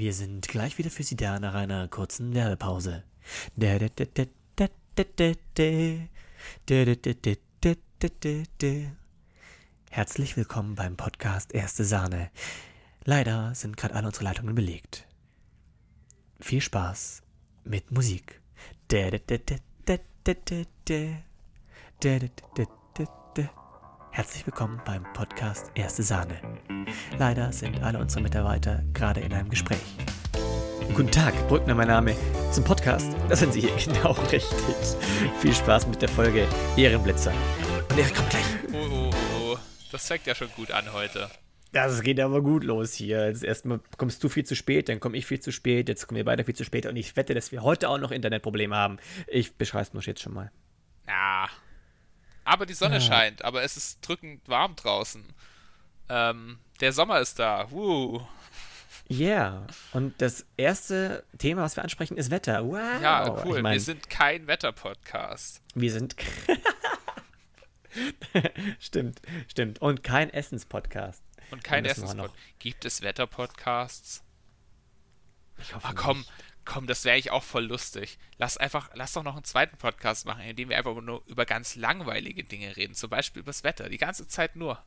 Wir sind gleich wieder für Sie da nach einer kurzen Werbepause. Herzlich willkommen beim Podcast Erste Sahne. Leider sind gerade alle unsere Leitungen belegt. Viel Spaß mit Musik. Herzlich willkommen beim Podcast Erste Sahne. Leider sind alle unsere Mitarbeiter gerade in einem Gespräch. Guten Tag, Brückner mein Name. Zum Podcast, da sind Sie hier genau richtig. Viel Spaß mit der Folge Ehrenblitzer. Und er kommt gleich. Oh, oh, oh. Das fängt ja schon gut an heute. Das geht aber gut los hier. Jetzt erstmal kommst du viel zu spät, dann komme ich viel zu spät, jetzt kommen wir beide viel zu spät und ich wette, dass wir heute auch noch Internetprobleme haben. Ich beschreibe es nur jetzt schon mal. Ja, aber die Sonne ja. scheint, aber es ist drückend warm draußen. Ähm, der Sommer ist da. Woo. Ja, yeah. und das erste Thema, was wir ansprechen, ist Wetter. Wow. Ja, cool. Ich mein, wir sind kein Wetter-Podcast. Wir sind. stimmt, stimmt. Und kein Essens-Podcast. Und kein Essens-Podcast. Gibt es Wetter-Podcasts? Ich hoffe. Ach, komm, nicht komm, das wäre ich auch voll lustig. Lass einfach, lass doch noch einen zweiten Podcast machen, in dem wir einfach nur über ganz langweilige Dinge reden. Zum Beispiel über das Wetter, die ganze Zeit nur.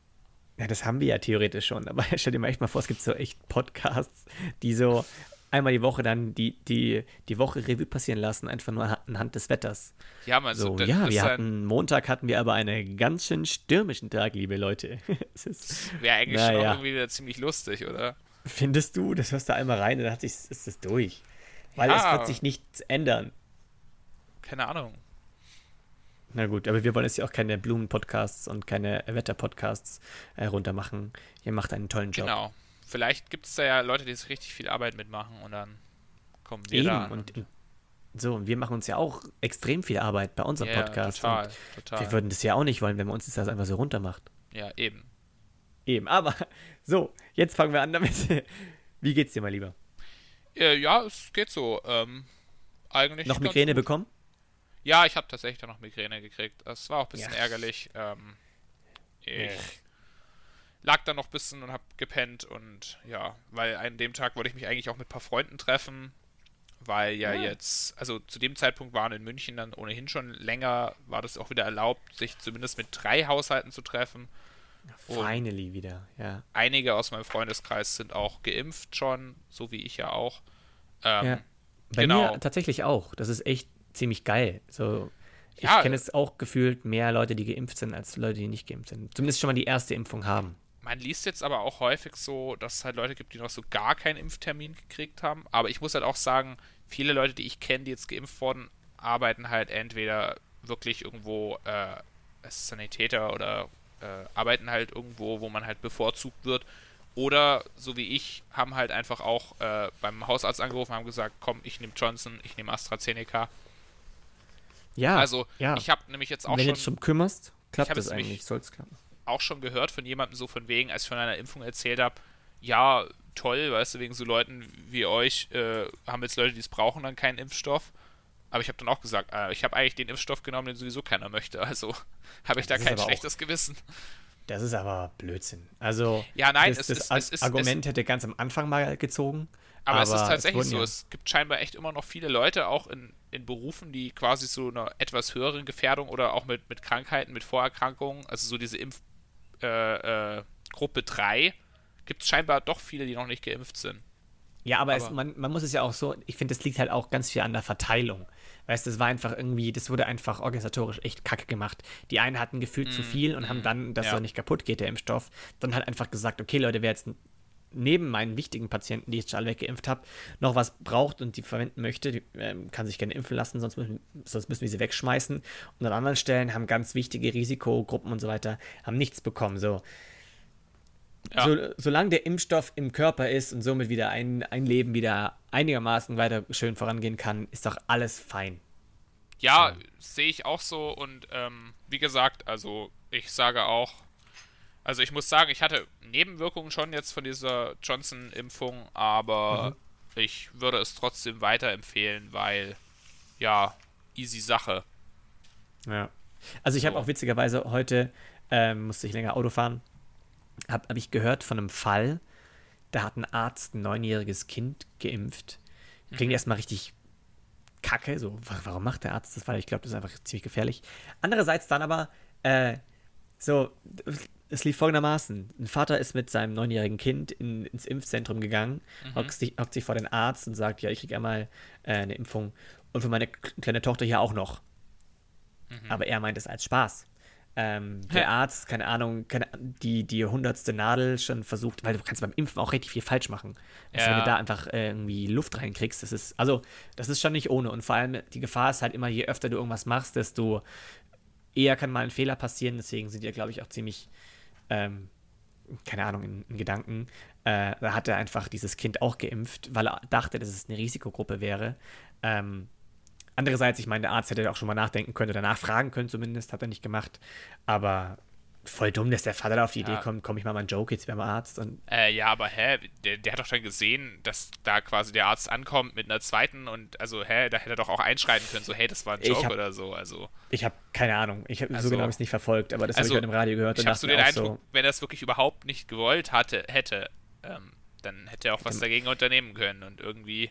Ja, das haben wir ja theoretisch schon. Aber stell dir mal echt mal vor, es gibt so echt Podcasts, die so einmal die Woche dann die, die, die Woche Revue passieren lassen, einfach nur anhand des Wetters. Ja, man, so, ja, wir hatten, Montag hatten wir aber einen ganz schön stürmischen Tag, liebe Leute. Wäre eigentlich naja. schon irgendwie wieder ziemlich lustig, oder? Findest du? Das hörst du einmal rein und dann ist es durch. Weil ja. es wird sich nichts ändern. Keine Ahnung. Na gut, aber wir wollen jetzt ja auch keine Blumen-Podcasts und keine Wetter-Podcasts äh, runtermachen. Ihr macht einen tollen Job. Genau. Vielleicht gibt es da ja Leute, die jetzt richtig viel Arbeit mitmachen und dann kommen wir Eben. da. Und, und so, und wir machen uns ja auch extrem viel Arbeit bei unserem yeah, Podcast. Total, total. Wir würden das ja auch nicht wollen, wenn man uns das einfach so runter macht. Ja, eben. Eben, aber so, jetzt fangen wir an damit. Wie geht's dir mal lieber? Äh, ja, es geht so. Ähm, eigentlich. Noch Migräne bekommen? Ja, ich habe tatsächlich noch Migräne gekriegt. Das war auch ein bisschen ja. ärgerlich. Ähm, ich ja. lag da noch ein bisschen und habe gepennt und ja, weil an dem Tag wollte ich mich eigentlich auch mit ein paar Freunden treffen, weil ja, ja, jetzt, also zu dem Zeitpunkt waren in München dann ohnehin schon länger, war das auch wieder erlaubt, sich zumindest mit drei Haushalten zu treffen. Finally wieder, ja. Einige aus meinem Freundeskreis sind auch geimpft schon, so wie ich ja auch. Ähm, ja. Bei genau. mir tatsächlich auch. Das ist echt ziemlich geil. So, ich ja, kenne es auch gefühlt mehr Leute, die geimpft sind, als Leute, die nicht geimpft sind. Zumindest schon mal die erste Impfung haben. Man liest jetzt aber auch häufig so, dass es halt Leute gibt, die noch so gar keinen Impftermin gekriegt haben. Aber ich muss halt auch sagen, viele Leute, die ich kenne, die jetzt geimpft wurden, arbeiten halt entweder wirklich irgendwo äh, als Sanitäter oder äh, arbeiten halt irgendwo, wo man halt bevorzugt wird. Oder, so wie ich, haben halt einfach auch äh, beim Hausarzt angerufen, haben gesagt, komm, ich nehme Johnson, ich nehme AstraZeneca. Ja, also ja. ich habe nämlich jetzt auch Wenn schon... Wenn du dich kümmerst, klappt das eigentlich, soll es klappen. Auch schon gehört von jemandem so von wegen, als ich von einer Impfung erzählt habe, ja, toll, weißt du, wegen so Leuten wie euch äh, haben jetzt Leute, die es brauchen, dann keinen Impfstoff. Aber ich habe dann auch gesagt, äh, ich habe eigentlich den Impfstoff genommen, den sowieso keiner möchte. Also habe ich da kein schlechtes auch, Gewissen. Das ist aber Blödsinn. Also, ja, nein, das, das ist, Argument hätte ganz am Anfang mal gezogen. Aber, aber es ist tatsächlich es so. Ja. Es gibt scheinbar echt immer noch viele Leute, auch in, in Berufen, die quasi so einer etwas höheren Gefährdung oder auch mit, mit Krankheiten, mit Vorerkrankungen, also so diese Impfgruppe äh, äh, 3, gibt es scheinbar doch viele, die noch nicht geimpft sind. Ja, aber, aber es, man, man muss es ja auch so, ich finde, das liegt halt auch ganz viel an der Verteilung. Weißt du, das war einfach irgendwie, das wurde einfach organisatorisch echt kacke gemacht. Die einen hatten gefühlt mm, zu viel und mm, haben dann, dass ja. er nicht kaputt geht, der Impfstoff, dann halt einfach gesagt, okay, Leute, wer jetzt neben meinen wichtigen Patienten, die ich schon alle weggeimpft habe, noch was braucht und die verwenden möchte, die, äh, kann sich gerne impfen lassen, sonst müssen, sonst müssen wir sie wegschmeißen. Und an anderen Stellen haben ganz wichtige Risikogruppen und so weiter, haben nichts bekommen. So. Ja. So, solange der Impfstoff im Körper ist und somit wieder ein, ein Leben wieder einigermaßen weiter schön vorangehen kann, ist doch alles fein. Ja, ja. sehe ich auch so und ähm, wie gesagt, also ich sage auch, also ich muss sagen, ich hatte Nebenwirkungen schon jetzt von dieser Johnson-Impfung, aber mhm. ich würde es trotzdem weiterempfehlen, weil ja, easy Sache. Ja. Also ich so. habe auch witzigerweise heute, ähm, musste ich länger Auto fahren, habe hab ich gehört von einem Fall, da hat ein Arzt ein neunjähriges Kind geimpft. Klingt mhm. erstmal richtig kacke, so, warum macht der Arzt das? Weil ich glaube, das ist einfach ziemlich gefährlich. Andererseits dann aber, äh, so, es lief folgendermaßen: Ein Vater ist mit seinem neunjährigen Kind in, ins Impfzentrum gegangen, mhm. hockt, sich, hockt, sich, vor den Arzt und sagt: Ja, ich kriege einmal äh, eine Impfung und für meine kleine Tochter hier auch noch. Mhm. Aber er meint es als Spaß. Ähm, der ja. Arzt, keine Ahnung, keine, die, die hundertste Nadel schon versucht, weil du kannst beim Impfen auch richtig viel falsch machen. Also ja. wenn du da einfach äh, irgendwie Luft reinkriegst, das ist, also, das ist schon nicht ohne. Und vor allem, die Gefahr ist halt immer, je öfter du irgendwas machst, desto eher kann mal ein Fehler passieren. Deswegen sind die, glaube ich, auch ziemlich ähm, keine Ahnung, in, in Gedanken, äh, da hat er einfach dieses Kind auch geimpft, weil er dachte, dass es eine Risikogruppe wäre. Ähm, andererseits, ich meine, der Arzt hätte auch schon mal nachdenken können oder nachfragen können, zumindest, hat er nicht gemacht. Aber voll dumm, dass der Vater da auf die ja. Idee kommt, komm ich mal mal einen Joke jetzt beim Arzt. Und äh, ja, aber hä, der, der, hat doch schon gesehen, dass da quasi der Arzt ankommt mit einer zweiten und also, hä, da hätte er doch auch einschreiten können, so, hey, das war ein Joke hab, oder so. Also. Ich habe keine Ahnung, ich habe also, so genau es nicht verfolgt, aber das also, habe ich heute im Radio gehört. Ich habe so den Eindruck, so, wenn er es wirklich überhaupt nicht gewollt hatte, hätte, ähm, dann hätte er auch was dagegen unternehmen können und irgendwie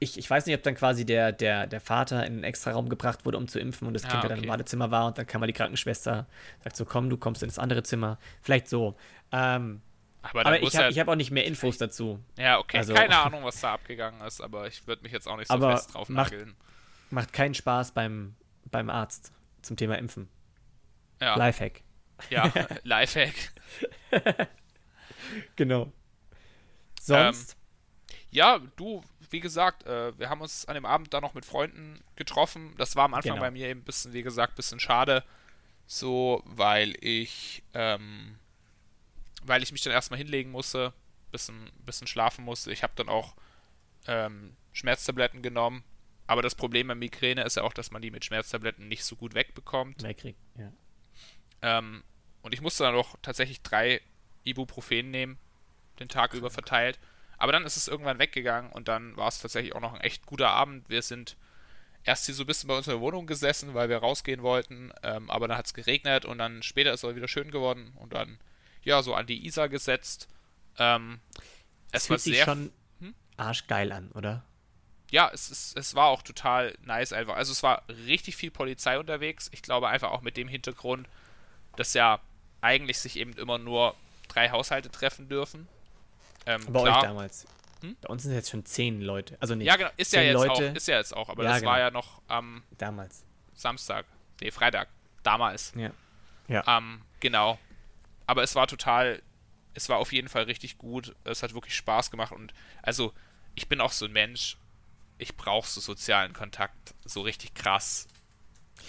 ich, ich weiß nicht, ob dann quasi der, der, der Vater in einen extra Raum gebracht wurde, um zu impfen und das Kind ah, okay. dann im Badezimmer war und dann kam mal die Krankenschwester, sagt so, komm, du kommst ins andere Zimmer. Vielleicht so. Ähm, aber, aber ich habe hab auch nicht mehr Infos dazu. Ja, okay. Also, Keine Ahnung, was da abgegangen ist, aber ich würde mich jetzt auch nicht so aber fest drauf macht, nageln. Macht keinen Spaß beim, beim Arzt zum Thema Impfen. Ja. Lifehack. Ja, Lifehack. genau. Sonst? Ähm, ja, du, wie gesagt, äh, wir haben uns an dem Abend dann noch mit Freunden getroffen. Das war am Anfang genau. bei mir eben ein bisschen, wie gesagt, ein bisschen schade. So, weil ich, ähm, weil ich mich dann erstmal hinlegen musste, bisschen, bisschen schlafen musste. Ich habe dann auch ähm, Schmerztabletten genommen. Aber das Problem bei Migräne ist ja auch, dass man die mit Schmerztabletten nicht so gut wegbekommt. Wegkriegt, ja. Ähm, und ich musste dann auch tatsächlich drei Ibuprofen nehmen, den Tag über verteilt. Aber dann ist es irgendwann weggegangen und dann war es tatsächlich auch noch ein echt guter Abend. Wir sind erst hier so ein bisschen bei uns in der Wohnung gesessen, weil wir rausgehen wollten, ähm, aber dann hat es geregnet und dann später ist es wieder schön geworden und dann, ja, so an die Isar gesetzt. Ähm, es das war sehr. schon hm? arschgeil an, oder? Ja, es, ist, es war auch total nice einfach. Also es war richtig viel Polizei unterwegs. Ich glaube einfach auch mit dem Hintergrund, dass ja eigentlich sich eben immer nur drei Haushalte treffen dürfen. Ähm, Bei klar, euch damals. Hm? Bei uns sind jetzt schon zehn Leute. Also nicht. Ja, genau. Ist ja jetzt Leute. auch. Ist ja jetzt auch. Aber ja, das genau. war ja noch am. damals. Samstag. Nee, Freitag. Damals. Ja. Ja. Ähm, genau. Aber es war total. Es war auf jeden Fall richtig gut. Es hat wirklich Spaß gemacht. Und also, ich bin auch so ein Mensch. Ich brauche so sozialen Kontakt. So richtig krass.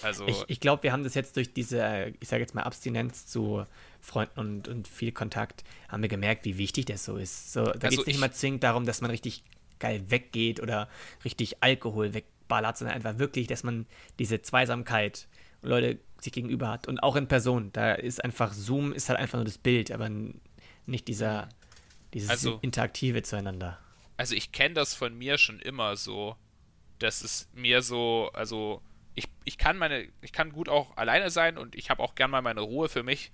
Also. Ich, ich glaube, wir haben das jetzt durch diese, ich sage jetzt mal, Abstinenz zu Freunden und, und viel Kontakt, haben wir gemerkt, wie wichtig das so ist. So, da also geht es nicht immer zwingend darum, dass man richtig geil weggeht oder richtig Alkohol wegballert, sondern einfach wirklich, dass man diese Zweisamkeit und Leute sich gegenüber hat und auch in Person. Da ist einfach Zoom ist halt einfach nur das Bild, aber nicht dieser dieses also, interaktive zueinander. Also ich kenne das von mir schon immer so, dass es mir so, also ich, ich kann meine, ich kann gut auch alleine sein und ich habe auch gern mal meine Ruhe für mich.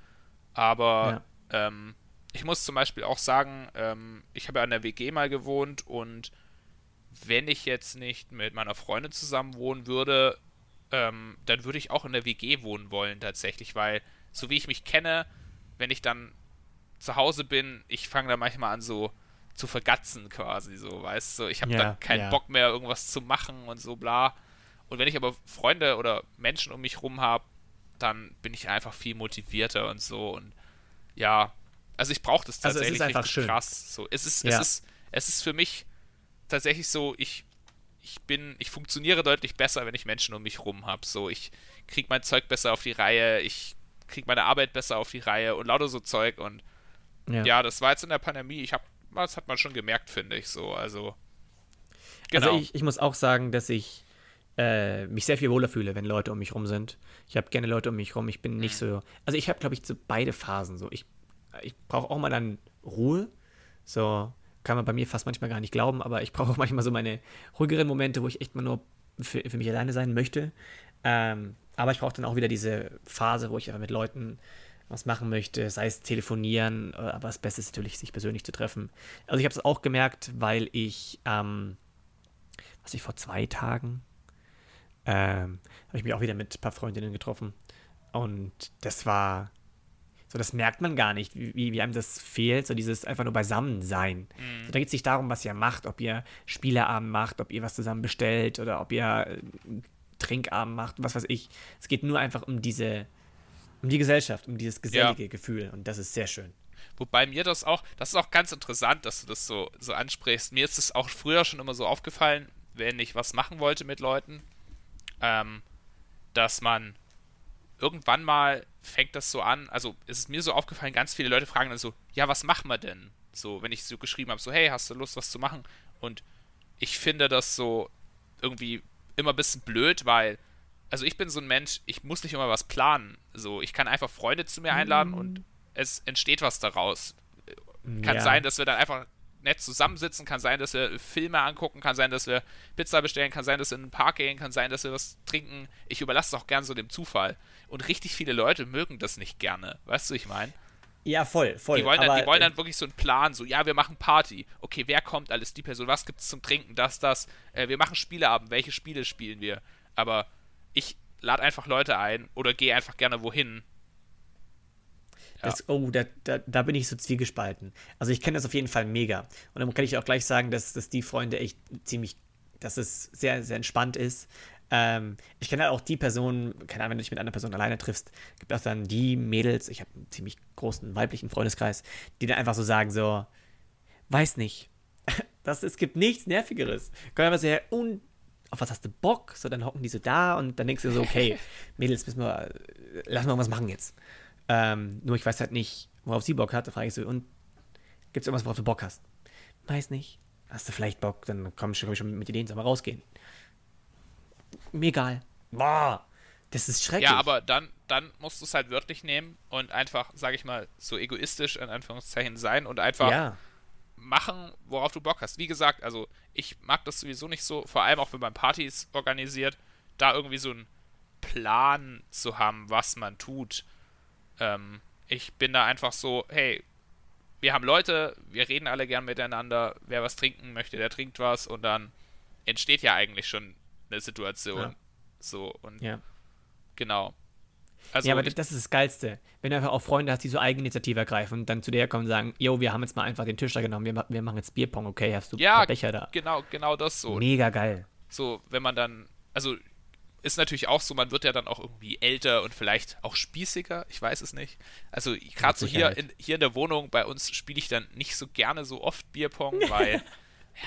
Aber ja. ähm, ich muss zum Beispiel auch sagen, ähm, ich habe ja an der WG mal gewohnt und wenn ich jetzt nicht mit meiner Freundin zusammen wohnen würde, ähm, dann würde ich auch in der WG wohnen wollen tatsächlich, weil so wie ich mich kenne, wenn ich dann zu Hause bin, ich fange da manchmal an so zu vergatzen quasi so, weißt du, ich habe ja, dann keinen ja. Bock mehr irgendwas zu machen und so bla. Und wenn ich aber Freunde oder Menschen um mich rum habe, dann bin ich einfach viel motivierter und so. Und ja, also ich brauche das tatsächlich also es ist einfach schön. krass. So, es ist, ja. es ist, es ist für mich tatsächlich so, ich, ich bin, ich funktioniere deutlich besser, wenn ich Menschen um mich rum habe. So, ich kriege mein Zeug besser auf die Reihe, ich kriege meine Arbeit besser auf die Reihe und lauter so Zeug und ja. ja, das war jetzt in der Pandemie. Ich habe, das hat man schon gemerkt, finde ich so. Also, also genau. Also ich, ich muss auch sagen, dass ich äh, mich sehr viel wohler fühle, wenn Leute um mich rum sind. Ich habe gerne Leute um mich rum. Ich bin nicht mhm. so. Also ich habe, glaube ich, so beide Phasen. So, ich, ich brauche auch mal dann Ruhe. So kann man bei mir fast manchmal gar nicht glauben, aber ich brauche auch manchmal so meine ruhigeren Momente, wo ich echt mal nur für, für mich alleine sein möchte. Ähm, aber ich brauche dann auch wieder diese Phase, wo ich einfach mit Leuten was machen möchte, sei es telefonieren, äh, aber das Beste ist natürlich, sich persönlich zu treffen. Also ich habe es auch gemerkt, weil ich, ähm, was ich vor zwei Tagen, ähm, habe ich mich auch wieder mit ein paar Freundinnen getroffen und das war, so das merkt man gar nicht, wie, wie einem das fehlt, so dieses einfach nur beisammen sein. Mhm. So, da geht es nicht darum, was ihr macht, ob ihr Spieleabend macht, ob ihr was zusammen bestellt oder ob ihr äh, Trinkabend macht, was weiß ich. Es geht nur einfach um diese um die Gesellschaft, um dieses gesellige ja. Gefühl. Und das ist sehr schön. Wobei mir das auch, das ist auch ganz interessant, dass du das so, so ansprichst. Mir ist es auch früher schon immer so aufgefallen, wenn ich was machen wollte mit Leuten, ähm, dass man irgendwann mal fängt das so an, also ist es mir so aufgefallen, ganz viele Leute fragen dann so, ja, was machen wir denn? So, wenn ich so geschrieben habe, so, hey, hast du Lust, was zu machen? Und ich finde das so irgendwie immer ein bisschen blöd, weil also ich bin so ein Mensch, ich muss nicht immer was planen. So, ich kann einfach Freunde zu mir einladen mhm. und es entsteht was daraus. Kann ja. sein, dass wir dann einfach nett zusammensitzen, kann sein, dass wir Filme angucken, kann sein, dass wir Pizza bestellen, kann sein, dass wir in den Park gehen, kann sein, dass wir was trinken. Ich überlasse es auch gern so dem Zufall. Und richtig viele Leute mögen das nicht gerne. Weißt du, ich meine? Ja, voll, voll. Die wollen, dann, die wollen dann wirklich so einen Plan, so, ja, wir machen Party. Okay, wer kommt alles? Die Person, was gibt es zum Trinken? Das, das. Äh, wir machen Spieleabend. Welche Spiele spielen wir? Aber ich lade einfach Leute ein oder gehe einfach gerne wohin. Ja. Das, oh, da, da, da, bin ich so zwiegespalten. Also ich kenne das auf jeden Fall mega. Und dann kann ich auch gleich sagen, dass, dass die Freunde echt ziemlich, dass es sehr, sehr entspannt ist. Ähm, ich kenne halt auch die Personen, keine Ahnung, wenn du dich mit einer Person alleine triffst, gibt auch dann die Mädels, ich habe einen ziemlich großen weiblichen Freundeskreis, die dann einfach so sagen, so, weiß nicht. Das, es gibt nichts Nervigeres. Können wir sehr un auf was hast du Bock? So, dann hocken die so da und dann denkst du so, okay, Mädels, müssen wir, lass mal was machen jetzt. Ähm, nur ich weiß halt nicht, worauf sie Bock hat. Da frage ich so, und gibt es irgendwas, worauf du Bock hast? Weiß nicht. Hast du vielleicht Bock? Dann komm ich schon mit Ideen, soll mal rausgehen. Mir egal. Boah, das ist schrecklich. Ja, aber dann, dann musst du es halt wörtlich nehmen und einfach, sage ich mal, so egoistisch in Anführungszeichen sein und einfach ja machen, worauf du Bock hast. Wie gesagt, also ich mag das sowieso nicht so, vor allem auch wenn man Partys organisiert, da irgendwie so einen Plan zu haben, was man tut. Ähm, ich bin da einfach so, hey, wir haben Leute, wir reden alle gern miteinander, wer was trinken möchte, der trinkt was und dann entsteht ja eigentlich schon eine Situation. Ja. So und ja. genau. Also ja, aber das ist das Geilste. Wenn du einfach auch Freunde hast, die so Eigeninitiative ergreifen und dann zu dir kommen und sagen, yo, wir haben jetzt mal einfach den Tisch da genommen, wir, wir machen jetzt Bierpong, okay, hast du ja, Becher da. genau, genau das so. Mega geil. So, wenn man dann, also ist natürlich auch so, man wird ja dann auch irgendwie älter und vielleicht auch spießiger, ich weiß es nicht. Also gerade so hier in, hier in der Wohnung bei uns spiele ich dann nicht so gerne so oft Bierpong, weil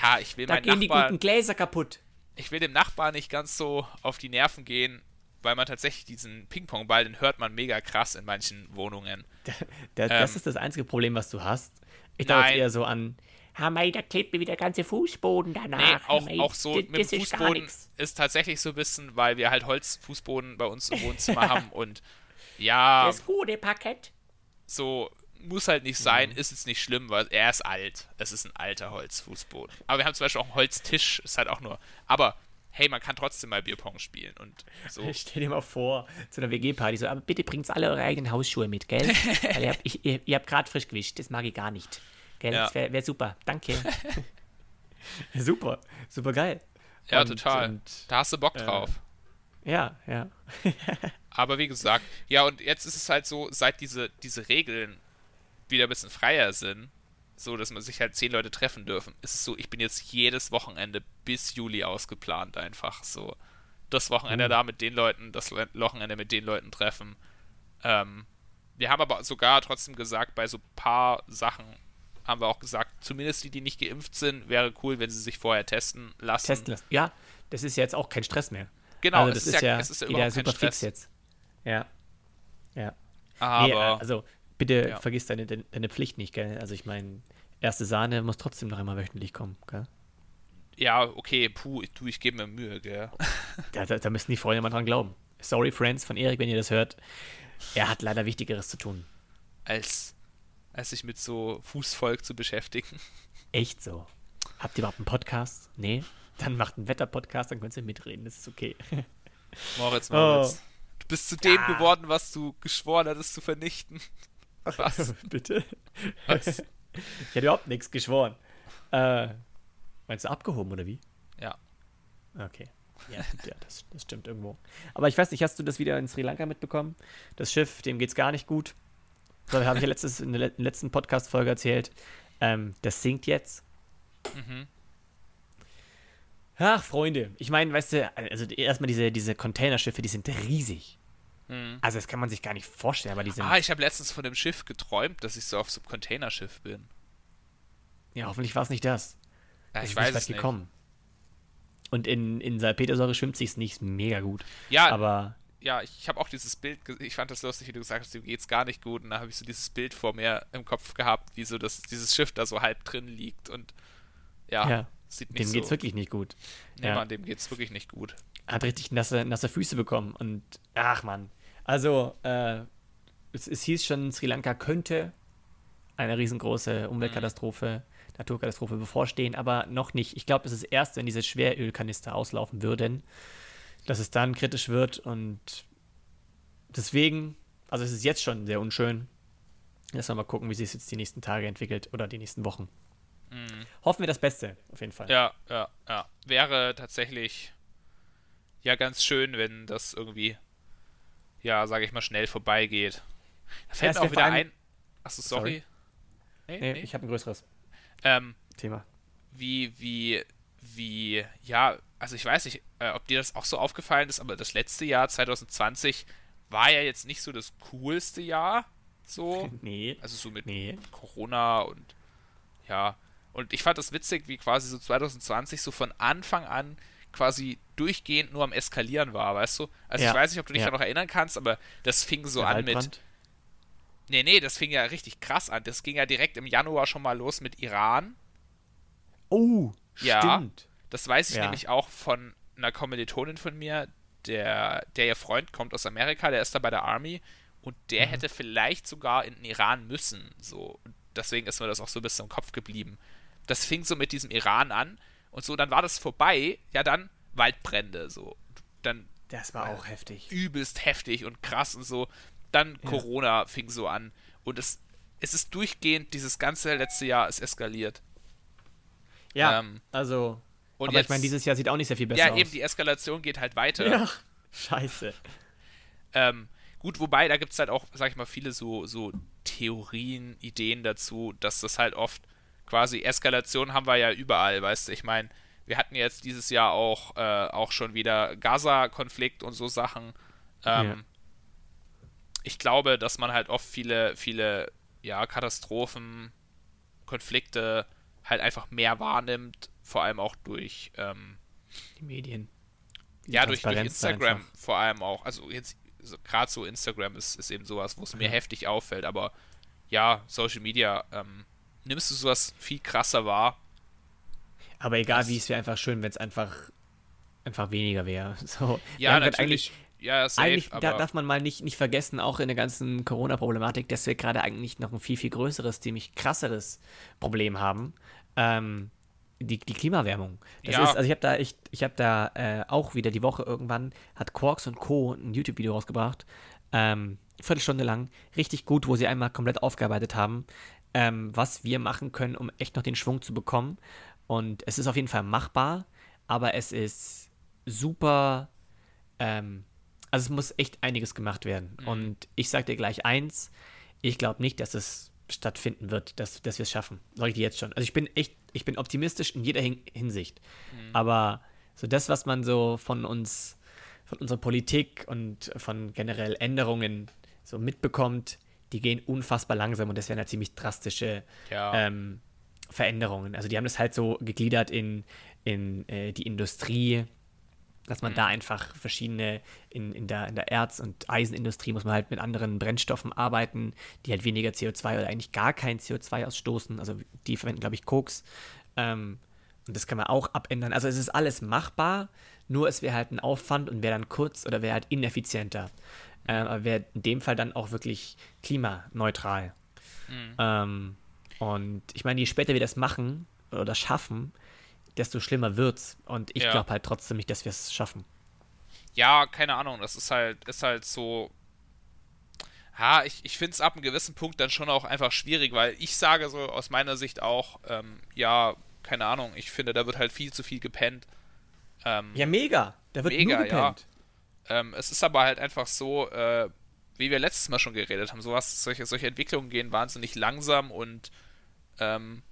ja, ich will da meinen gehen Nachbar, die guten Gläser kaputt. Ich will dem Nachbarn nicht ganz so auf die Nerven gehen weil man tatsächlich diesen Ping-Pong-Ball, den hört man mega krass in manchen Wohnungen. Da, da, ähm, das ist das einzige Problem, was du hast. Ich dachte eher so an, Hamay, da klebt mir wieder der ganze Fußboden danach. Nee, auch, auch so mit dem Fußboden ist, ist, tatsächlich so ein bisschen, weil wir halt Holzfußboden bei uns im Wohnzimmer haben und ja. Das gute Parkett. So, muss halt nicht sein, mhm. ist jetzt nicht schlimm, weil er ist alt. Es ist ein alter Holzfußboden. Aber wir haben zum Beispiel auch einen Holztisch, ist halt auch nur. Aber hey, man kann trotzdem mal Bierpong spielen. Und so. Stell dir mal vor, zu einer WG-Party so, aber bitte bringt alle eure eigenen Hausschuhe mit, gell? Weil ihr habt, ihr, ihr habt gerade frisch gewischt, das mag ich gar nicht. Gell? Ja. Das wäre wär super, danke. super, super geil. Ja, und, total. Und, da hast du Bock drauf. Äh, ja, ja. aber wie gesagt, ja, und jetzt ist es halt so, seit diese, diese Regeln wieder ein bisschen freier sind, so, dass man sich halt zehn Leute treffen dürfen. Es ist so, ich bin jetzt jedes Wochenende bis Juli ausgeplant einfach so. Das Wochenende mhm. da mit den Leuten, das Wochenende mit den Leuten treffen. Ähm, wir haben aber sogar trotzdem gesagt, bei so ein paar Sachen haben wir auch gesagt, zumindest die, die nicht geimpft sind, wäre cool, wenn sie sich vorher testen lassen. Testen lassen. Ja, das ist ja jetzt auch kein Stress mehr. Genau, also das ist, ist, ja, es ist ja wieder super fix jetzt. Ja. Ja. Aber, nee, also bitte ja. vergiss deine, deine Pflicht nicht, gell? Also ich meine, erste Sahne muss trotzdem noch einmal wöchentlich kommen, gell? Ja, okay, puh, du, ich gebe mir Mühe, gell? Da, da, da, müssen die Freunde mal dran glauben. Sorry, Friends von Erik, wenn ihr das hört. Er hat leider Wichtigeres zu tun. Als, als sich mit so Fußvolk zu beschäftigen. Echt so. Habt ihr überhaupt einen Podcast? Nee? Dann macht einen Wetter-Podcast, dann könnt ihr mitreden, das ist okay. Moritz, Moritz. Oh. bist zu dem ja. geworden, was du geschworen hattest zu vernichten. Was? Bitte? Was? Ich hätte überhaupt nichts geschworen. Äh, meinst du abgehoben oder wie? Ja. Okay. Ja, ja das, das stimmt irgendwo. Aber ich weiß nicht, hast du das wieder in Sri Lanka mitbekommen? Das Schiff, dem geht's gar nicht gut. Das habe ich ja letztes, in der letzten Podcast-Folge erzählt. Ähm, das sinkt jetzt. Mhm. Ach, Freunde. Ich meine, weißt du, also erstmal diese, diese Containerschiffe, die sind riesig. Mhm. Also das kann man sich gar nicht vorstellen, aber die sind. Ah, ich habe letztens von dem Schiff geträumt, dass ich so auf so einem Containerschiff bin. Ja, hoffentlich war es nicht das. Ja, ich weiß es nicht. gekommen. Und in, in Salpetersäure schwimmt sich nicht mega gut. Ja, aber ja, ich habe auch dieses Bild, ich fand das lustig, wie du gesagt hast, dem geht's gar nicht gut. Und da habe ich so dieses Bild vor mir im Kopf gehabt, wie so das, dieses Schiff da so halb drin liegt und ja, ja sieht nicht dem so. Dem geht's wirklich nicht gut. Nee, ja. Mann, dem geht's wirklich nicht gut. Hat richtig nasse, nasse Füße bekommen und ach man. Also, äh, es, es hieß schon, Sri Lanka könnte eine riesengroße Umweltkatastrophe, mhm. Naturkatastrophe bevorstehen, aber noch nicht. Ich glaube, es ist erst, wenn diese Schwerölkanister auslaufen würden, dass es dann kritisch wird und deswegen, also es ist jetzt schon sehr unschön. Lass mal gucken, wie sich es jetzt die nächsten Tage entwickelt oder die nächsten Wochen. Mhm. Hoffen wir das Beste, auf jeden Fall. Ja, ja, ja. Wäre tatsächlich ja ganz schön, wenn das irgendwie, ja, sage ich mal, schnell vorbeigeht. Da fällt ja, auch wieder ein. Achso, sorry. sorry. Nee, nee, nee. ich habe ein größeres ähm, Thema. Wie, wie, wie, ja, also ich weiß nicht, äh, ob dir das auch so aufgefallen ist, aber das letzte Jahr, 2020, war ja jetzt nicht so das coolste Jahr. So. Nee. Also so mit nee. Corona und ja. Und ich fand das witzig, wie quasi so 2020 so von Anfang an quasi durchgehend nur am Eskalieren war, weißt du? Also ja. ich weiß nicht, ob du dich ja. da noch erinnern kannst, aber das fing so Der an Waldbrand. mit. Nee, nee, das fing ja richtig krass an. Das ging ja direkt im Januar schon mal los mit Iran. Oh, ja, stimmt. Das weiß ich ja. nämlich auch von einer Kommilitonin von mir, der, der ihr Freund kommt aus Amerika, der ist da bei der Army und der mhm. hätte vielleicht sogar in den Iran müssen. So. deswegen ist mir das auch so ein bisschen im Kopf geblieben. Das fing so mit diesem Iran an und so, dann war das vorbei, ja dann Waldbrände, so. Dann das war auch heftig. Übelst heftig und krass und so. Dann ja. Corona fing so an und es, es ist durchgehend, dieses ganze letzte Jahr ist eskaliert. Ja, ähm, also Aber jetzt, ich meine, dieses Jahr sieht auch nicht sehr viel besser aus. Ja, eben, die Eskalation geht halt weiter. Ja, scheiße. Ähm, gut, wobei, da gibt es halt auch, sag ich mal, viele so, so Theorien, Ideen dazu, dass das halt oft quasi Eskalation haben wir ja überall, weißt du, ich meine, wir hatten jetzt dieses Jahr auch, äh, auch schon wieder Gaza-Konflikt und so Sachen. Ähm, ja. Ich glaube, dass man halt oft viele, viele, ja, Katastrophen, Konflikte halt einfach mehr wahrnimmt vor allem auch durch ähm, die Medien. Die ja, durch, durch Instagram einfach. vor allem auch. Also jetzt so, gerade so Instagram ist, ist eben sowas, wo es mir ja. heftig auffällt, aber ja, Social Media, ähm, nimmst du sowas viel krasser wahr. Aber egal wie, es wäre einfach schön, wenn es einfach einfach weniger wäre. So, ja, natürlich. Ja, safe, eigentlich darf man mal nicht, nicht vergessen, auch in der ganzen Corona-Problematik, dass wir gerade eigentlich noch ein viel, viel größeres, ziemlich krasseres Problem haben. Ähm, die, die Klimawärmung. Das ja. ist, also ich habe da echt, ich habe da äh, auch wieder die Woche irgendwann, hat Quarks und Co. ein YouTube-Video rausgebracht, ähm, Viertelstunde lang, richtig gut, wo sie einmal komplett aufgearbeitet haben, ähm, was wir machen können, um echt noch den Schwung zu bekommen. Und es ist auf jeden Fall machbar, aber es ist super, ähm, also es muss echt einiges gemacht werden. Mhm. Und ich sage dir gleich eins, ich glaube nicht, dass es stattfinden wird, dass, dass wir es schaffen. Sag ich dir jetzt schon. Also ich bin echt, ich bin optimistisch in jeder Hinsicht. Mhm. Aber so das, was man so von uns, von unserer Politik und von generell Änderungen so mitbekommt, die gehen unfassbar langsam und das wären ja ziemlich drastische ja. ähm, Veränderungen. Also die haben das halt so gegliedert in, in äh, die Industrie, dass man mhm. da einfach verschiedene, in, in, der, in der Erz- und Eisenindustrie muss man halt mit anderen Brennstoffen arbeiten, die halt weniger CO2 oder eigentlich gar kein CO2 ausstoßen. Also die verwenden, glaube ich, Koks. Ähm, und das kann man auch abändern. Also es ist alles machbar, nur es wäre halt ein Aufwand und wäre dann kurz oder wäre halt ineffizienter. Äh, aber wäre in dem Fall dann auch wirklich klimaneutral. Mhm. Ähm, und ich meine, je später wir das machen oder schaffen, desto schlimmer wird's. Und ich ja. glaube halt trotzdem nicht, dass wir es schaffen. ja, keine Ahnung, das ist halt, ist halt so. Ja, ich, ich finde es ab einem gewissen Punkt dann schon auch einfach schwierig, weil ich sage so aus meiner Sicht auch, ähm, ja, keine Ahnung, ich finde, da wird halt viel zu viel gepennt. Ähm, ja, mega. Da wird mega, gepennt. Ja. Ähm, es ist aber halt einfach so, äh, wie wir letztes Mal schon geredet haben, sowas, solche, solche Entwicklungen gehen wahnsinnig langsam und ähm,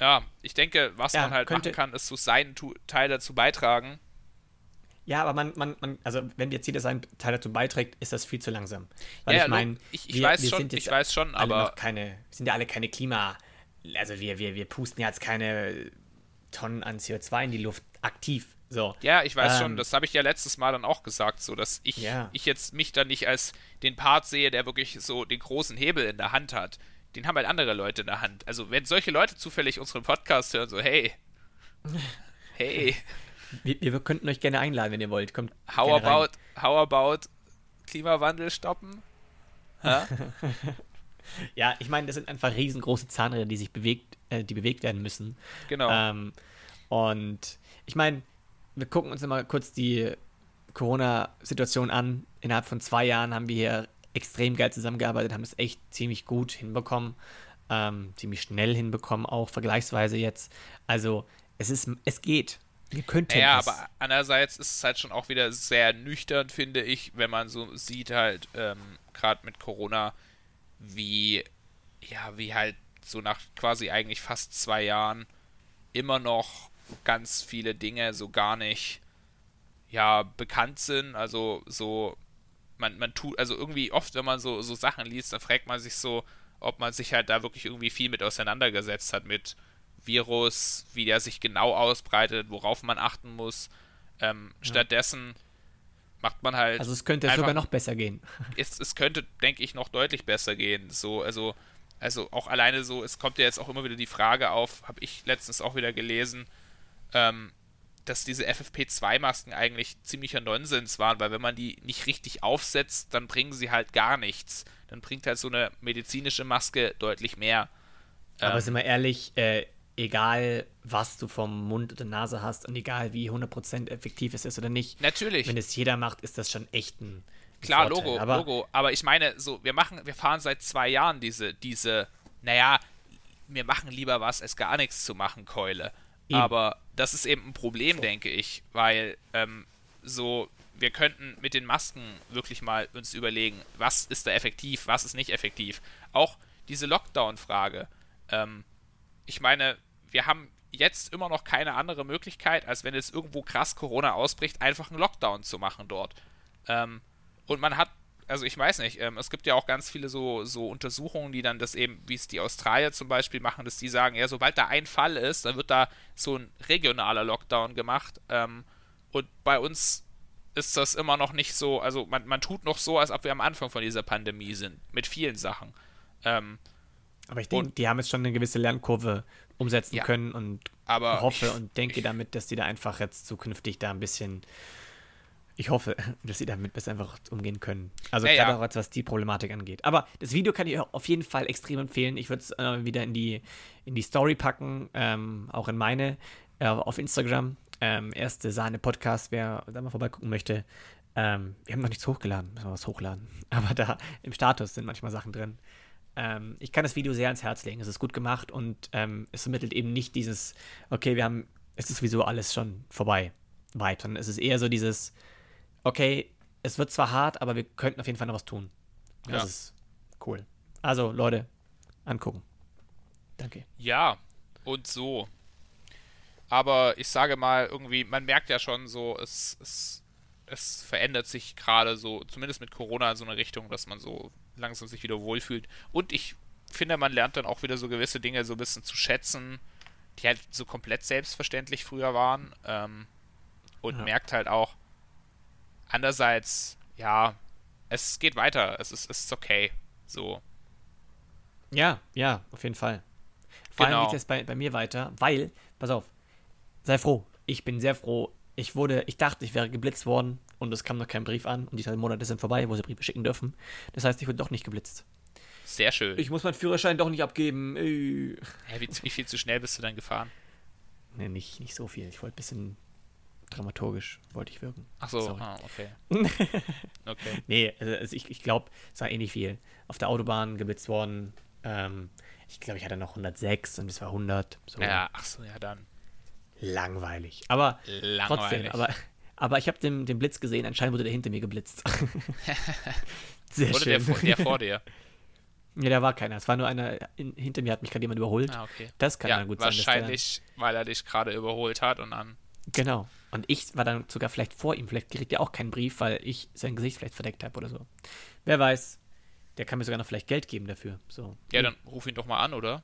ja, ich denke, was ja, man halt könnte, machen kann, ist so seinen Teil dazu beitragen. Ja, aber man, man, man, also wenn jetzt jeder seinen Teil dazu beiträgt, ist das viel zu langsam. Weil ja, ich meine, ich, ich wir, weiß wir schon, ich weiß schon, aber keine, sind ja alle keine Klima, also wir, wir, wir pusten jetzt keine Tonnen an CO2 in die Luft aktiv. So. Ja, ich weiß ähm, schon, das habe ich ja letztes Mal dann auch gesagt, so dass ich, ja. ich jetzt mich dann nicht als den Part sehe, der wirklich so den großen Hebel in der Hand hat den haben halt andere Leute in der Hand. Also wenn solche Leute zufällig unseren Podcast hören, so hey, hey. Wir, wir könnten euch gerne einladen, wenn ihr wollt. Kommt how about, rein. how about Klimawandel stoppen? ja, ich meine, das sind einfach riesengroße Zahnräder, die sich bewegt, äh, die bewegt werden müssen. Genau. Ähm, und ich meine, wir gucken uns mal kurz die Corona-Situation an. Innerhalb von zwei Jahren haben wir hier extrem geil zusammengearbeitet, haben es echt ziemlich gut hinbekommen, ähm, ziemlich schnell hinbekommen, auch vergleichsweise jetzt. Also es ist, es geht. Wir könnten Ja, es. aber andererseits ist es halt schon auch wieder sehr nüchtern, finde ich, wenn man so sieht halt, ähm, gerade mit Corona, wie, ja, wie halt so nach quasi eigentlich fast zwei Jahren immer noch ganz viele Dinge so gar nicht, ja, bekannt sind. Also so man, man tut, also irgendwie oft, wenn man so, so Sachen liest, dann fragt man sich so, ob man sich halt da wirklich irgendwie viel mit auseinandergesetzt hat, mit Virus, wie der sich genau ausbreitet, worauf man achten muss. Ähm, ja. Stattdessen macht man halt. Also es könnte einfach, sogar noch besser gehen. Es, es könnte, denke ich, noch deutlich besser gehen. So, also, also auch alleine so, es kommt ja jetzt auch immer wieder die Frage auf, habe ich letztens auch wieder gelesen, ähm, dass diese FFP2-Masken eigentlich ziemlicher Nonsens waren, weil wenn man die nicht richtig aufsetzt, dann bringen sie halt gar nichts. Dann bringt halt so eine medizinische Maske deutlich mehr. Aber ähm, sind wir ehrlich, äh, egal was du vom Mund oder Nase hast und egal wie 100% effektiv es ist oder nicht. Natürlich. Wenn es jeder macht, ist das schon echt ein. Klar, Vorteil. Logo, aber, Logo. Aber ich meine, so, wir machen, wir fahren seit zwei Jahren diese, diese, naja, wir machen lieber was, als gar nichts zu machen, Keule. Eben. Aber das ist eben ein Problem, denke ich, weil ähm, so wir könnten mit den Masken wirklich mal uns überlegen, was ist da effektiv, was ist nicht effektiv. Auch diese Lockdown-Frage. Ähm, ich meine, wir haben jetzt immer noch keine andere Möglichkeit, als wenn es irgendwo krass Corona ausbricht, einfach einen Lockdown zu machen dort. Ähm, und man hat also ich weiß nicht, ähm, es gibt ja auch ganz viele so, so Untersuchungen, die dann das eben, wie es die Australier zum Beispiel machen, dass die sagen, ja, sobald da ein Fall ist, dann wird da so ein regionaler Lockdown gemacht. Ähm, und bei uns ist das immer noch nicht so, also man, man tut noch so, als ob wir am Anfang von dieser Pandemie sind, mit vielen Sachen. Ähm, aber ich denke, die haben jetzt schon eine gewisse Lernkurve umsetzen ja, können und hoffe ich, und denke ich, damit, dass die da einfach jetzt zukünftig da ein bisschen ich hoffe, dass sie damit besser einfach umgehen können. Also ja, gerade ja. auch, was die Problematik angeht. Aber das Video kann ich auf jeden Fall extrem empfehlen. Ich würde es äh, wieder in die, in die Story packen, ähm, auch in meine, äh, auf Instagram. Ähm, erste Sahne-Podcast, wer da mal vorbeigucken möchte. Ähm, wir haben noch nichts hochgeladen, müssen wir was hochladen. Aber da im Status sind manchmal Sachen drin. Ähm, ich kann das Video sehr ans Herz legen. Es ist gut gemacht und ähm, es vermittelt eben nicht dieses, okay, wir haben, es ist sowieso alles schon vorbei, Vibe, sondern es ist eher so dieses, okay, es wird zwar hart, aber wir könnten auf jeden Fall noch was tun. Das ja. ist cool. Also, Leute, angucken. Danke. Ja, und so. Aber ich sage mal, irgendwie, man merkt ja schon so, es, es, es verändert sich gerade so, zumindest mit Corona in so eine Richtung, dass man so langsam sich wieder wohlfühlt. Und ich finde, man lernt dann auch wieder so gewisse Dinge so ein bisschen zu schätzen, die halt so komplett selbstverständlich früher waren. Ähm, und ja. merkt halt auch, Andererseits, ja, es geht weiter. Es ist, es ist okay. So. Ja, ja, auf jeden Fall. Vor genau. allem geht es bei, bei mir weiter, weil, pass auf, sei froh. Ich bin sehr froh. Ich wurde, ich dachte, ich wäre geblitzt worden und es kam noch kein Brief an und die drei Monate sind vorbei, wo sie Briefe schicken dürfen. Das heißt, ich wurde doch nicht geblitzt. Sehr schön. Ich muss meinen Führerschein doch nicht abgeben. Hä, wie, wie viel zu schnell bist du dann gefahren? Nee, nicht, nicht so viel. Ich wollte ein bisschen dramaturgisch wollte ich wirken. Ach so, ah, okay. okay. Nee, also, ich, ich glaube, es war ähnlich viel. Auf der Autobahn geblitzt worden. Ähm, ich glaube, ich hatte noch 106 und es war 100. So. Ja, ach so, ja, dann. Langweilig. Aber Langweilig. trotzdem, aber, aber ich habe den, den Blitz gesehen. Anscheinend wurde der hinter mir geblitzt. Sehr wurde schön. Der, der vor dir? Ja, da war keiner. Es war nur einer, in, hinter mir hat mich gerade jemand überholt. Ah, okay. Das kann ja, dann gut wahrscheinlich, sein. Wahrscheinlich, weil er dich gerade überholt hat und dann. Genau. Und ich war dann sogar vielleicht vor ihm. Vielleicht kriegt er auch keinen Brief, weil ich sein Gesicht vielleicht verdeckt habe oder so. Wer weiß. Der kann mir sogar noch vielleicht Geld geben dafür. So. Ja, dann ruf ihn doch mal an, oder?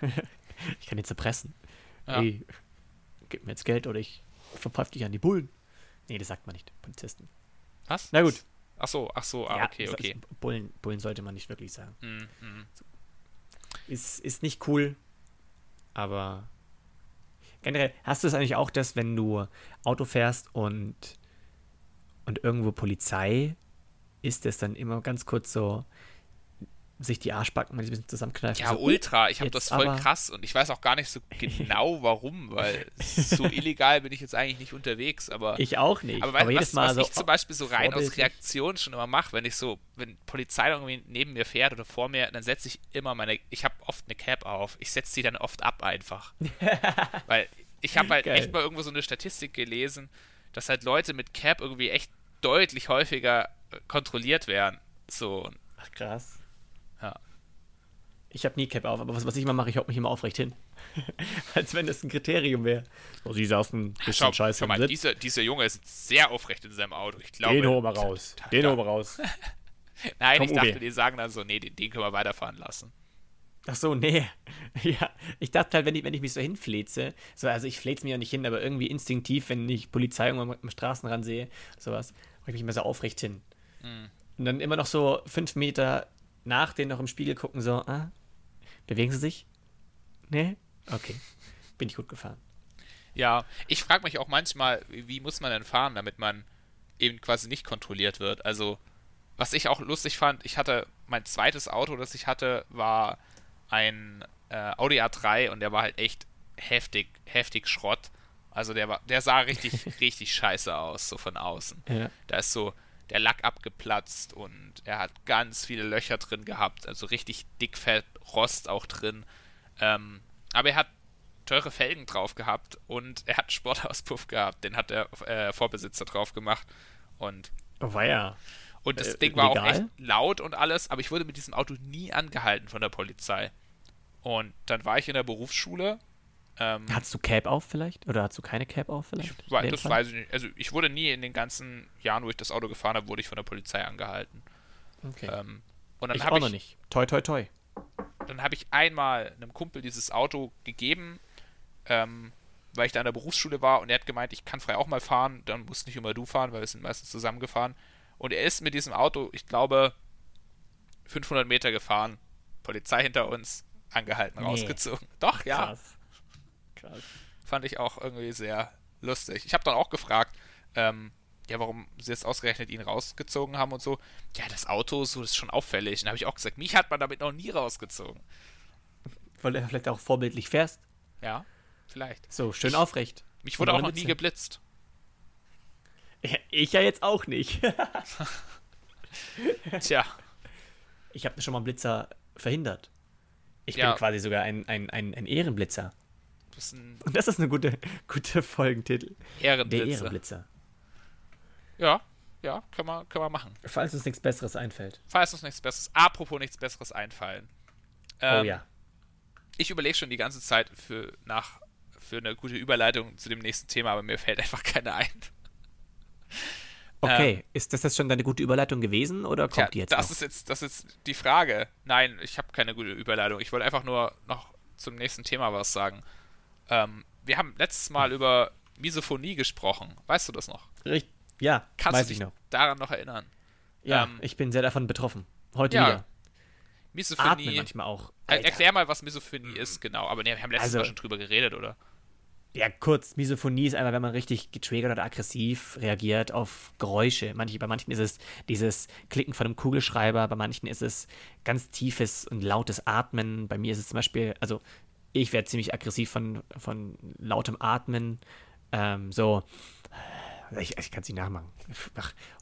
ich kann ihn zerpressen. Ja. Hey, gib mir jetzt Geld oder ich verpfeife dich an die Bullen. Nee, das sagt man nicht, Polizisten. Was? Na gut. Ach so, ach so, ah, ja, okay, okay. Bullen, Bullen sollte man nicht wirklich sagen. Mm, mm. Ist, ist nicht cool, aber generell, hast du es eigentlich auch, dass wenn du Auto fährst und, und irgendwo Polizei ist, es dann immer ganz kurz so, sich die Arschbacken mal ein bisschen zusammenkneifen. Ja, so, ultra. Ich habe das voll krass und ich weiß auch gar nicht so genau warum, weil so illegal bin ich jetzt eigentlich nicht unterwegs. Aber ich auch nicht. Aber, aber was, was so ich zum Beispiel so rein aus Reaktion schon immer mache, wenn ich so, wenn Polizei irgendwie neben mir fährt oder vor mir, dann setze ich immer meine, ich habe oft eine Cap auf. Ich setze die dann oft ab einfach. weil ich habe halt Geil. echt mal irgendwo so eine Statistik gelesen, dass halt Leute mit Cap irgendwie echt deutlich häufiger kontrolliert werden. So. Ach krass. Ich habe nie Cap auf, aber was, was ich immer mache, ich hocke mich immer aufrecht hin. Als wenn das ein Kriterium wäre. Oh, sie saßen ein bisschen schau, scheiße. Schau mal, dieser, dieser Junge ist sehr aufrecht in seinem Auto. Ich glaube, den holen wir raus. Den holen wir raus. Nein, Komm, ich dachte, Uwe. die sagen dann so, nee, den, den, können wir weiterfahren lassen. Ach so, nee. Ja, ich dachte halt, wenn ich, wenn ich mich so hinfleze, so, also ich fleze mich ja nicht hin, aber irgendwie instinktiv, wenn ich Polizei irgendwann am Straßenrand sehe, sowas, mache ich mich immer so aufrecht hin. Mhm. Und dann immer noch so fünf Meter nach denen noch im Spiegel gucken, so, ah, Bewegen sie sich? Nee? Okay. Bin ich gut gefahren. Ja, ich frage mich auch manchmal, wie muss man denn fahren, damit man eben quasi nicht kontrolliert wird. Also, was ich auch lustig fand, ich hatte mein zweites Auto, das ich hatte, war ein äh, Audi A3 und der war halt echt heftig, heftig Schrott. Also der war, der sah richtig, richtig scheiße aus, so von außen. Ja. Da ist so der Lack abgeplatzt und er hat ganz viele Löcher drin gehabt, also richtig dickfett Rost auch drin. Ähm, aber er hat teure Felgen drauf gehabt und er hat Sportauspuff gehabt, den hat der äh, Vorbesitzer drauf gemacht und oh, war ja. Und das äh, Ding war legal? auch echt laut und alles, aber ich wurde mit diesem Auto nie angehalten von der Polizei. Und dann war ich in der Berufsschule ähm, Hattest du Cap auf vielleicht? Oder hast du keine Cap auf vielleicht? Ich, das Fall? weiß ich nicht. Also ich wurde nie in den ganzen Jahren, wo ich das Auto gefahren habe, wurde ich von der Polizei angehalten. Okay. Ähm, und dann ich auch ich, noch nicht. Toi, toi, toi. Dann habe ich einmal einem Kumpel dieses Auto gegeben, ähm, weil ich da in der Berufsschule war und er hat gemeint, ich kann frei auch mal fahren, dann musst nicht immer du fahren, weil wir sind meistens zusammengefahren. Und er ist mit diesem Auto, ich glaube, 500 Meter gefahren, Polizei hinter uns, angehalten, nee. rausgezogen. Doch, ja. Krass. Krass. Fand ich auch irgendwie sehr lustig. Ich habe dann auch gefragt, ähm, ja, warum sie jetzt ausgerechnet ihn rausgezogen haben und so. Ja, das Auto, so, das ist schon auffällig. Und dann habe ich auch gesagt, mich hat man damit noch nie rausgezogen. Weil du vielleicht auch vorbildlich fährst. Ja, vielleicht. So, schön ich, aufrecht. Mich wurde auch noch nie geblitzt. Ich ja jetzt auch nicht. Tja. Ich habe schon mal einen Blitzer verhindert. Ich ja. bin quasi sogar ein, ein, ein, ein Ehrenblitzer. Das ist, ein das ist eine gute, gute Folgentitel. Ehrenblitzer. Der Ehrenblitzer. Ja, ja, können wir, können wir machen. Falls uns nichts Besseres einfällt. Falls uns nichts Besseres, apropos nichts Besseres einfallen. Oh ähm, oh ja. Ich überlege schon die ganze Zeit für, nach, für eine gute Überleitung zu dem nächsten Thema, aber mir fällt einfach keine ein. Okay, ähm, ist das jetzt schon deine gute Überleitung gewesen oder kommt tja, die jetzt? Das noch? ist jetzt, das ist jetzt die Frage. Nein, ich habe keine gute Überleitung. Ich wollte einfach nur noch zum nächsten Thema was sagen. Ähm, wir haben letztes Mal über Misophonie gesprochen. Weißt du das noch? Richtig. Ja, Kannst weiß du dich noch. daran noch erinnern? Ja, ähm, ich bin sehr davon betroffen. Heute ja. wieder. Misophonie. Atmen manchmal auch. Alter. Erklär mal, was Misophonie ist, genau. Aber nee, wir haben letztes also, Mal schon drüber geredet, oder? Ja, kurz. Misophonie ist einfach, wenn man richtig getriggert oder aggressiv reagiert auf Geräusche. Manche, bei manchen ist es dieses Klicken von einem Kugelschreiber, bei manchen ist es ganz tiefes und lautes Atmen. Bei mir ist es zum Beispiel, also ich werde ziemlich aggressiv von, von lautem Atmen. ähm, so, ich, ich kann es nicht nachmachen.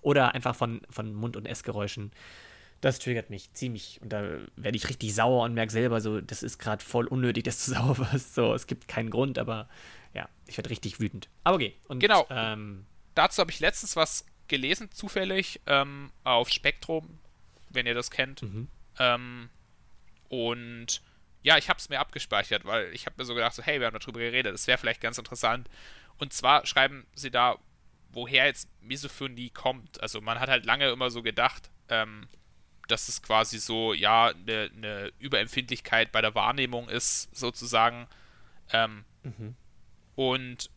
Oder einfach von, von Mund- und Essgeräuschen. Das triggert mich ziemlich. Und da werde ich richtig sauer und merke selber so, das ist gerade voll unnötig, dass du sauer wirst. So, es gibt keinen Grund, aber ja, ich werde richtig wütend. Aber okay. Und, genau. Ähm, Dazu habe ich letztens was gelesen, zufällig, ähm, auf Spektrum, wenn ihr das kennt. Mhm. Ähm, und ja, ich habe es mir abgespeichert, weil ich habe mir so gedacht, so, hey, wir haben darüber geredet, das wäre vielleicht ganz interessant. Und zwar schreiben sie da, woher jetzt Misophonie kommt. Also man hat halt lange immer so gedacht, ähm, dass es quasi so, ja, eine ne Überempfindlichkeit bei der Wahrnehmung ist, sozusagen. Ähm, mhm. Und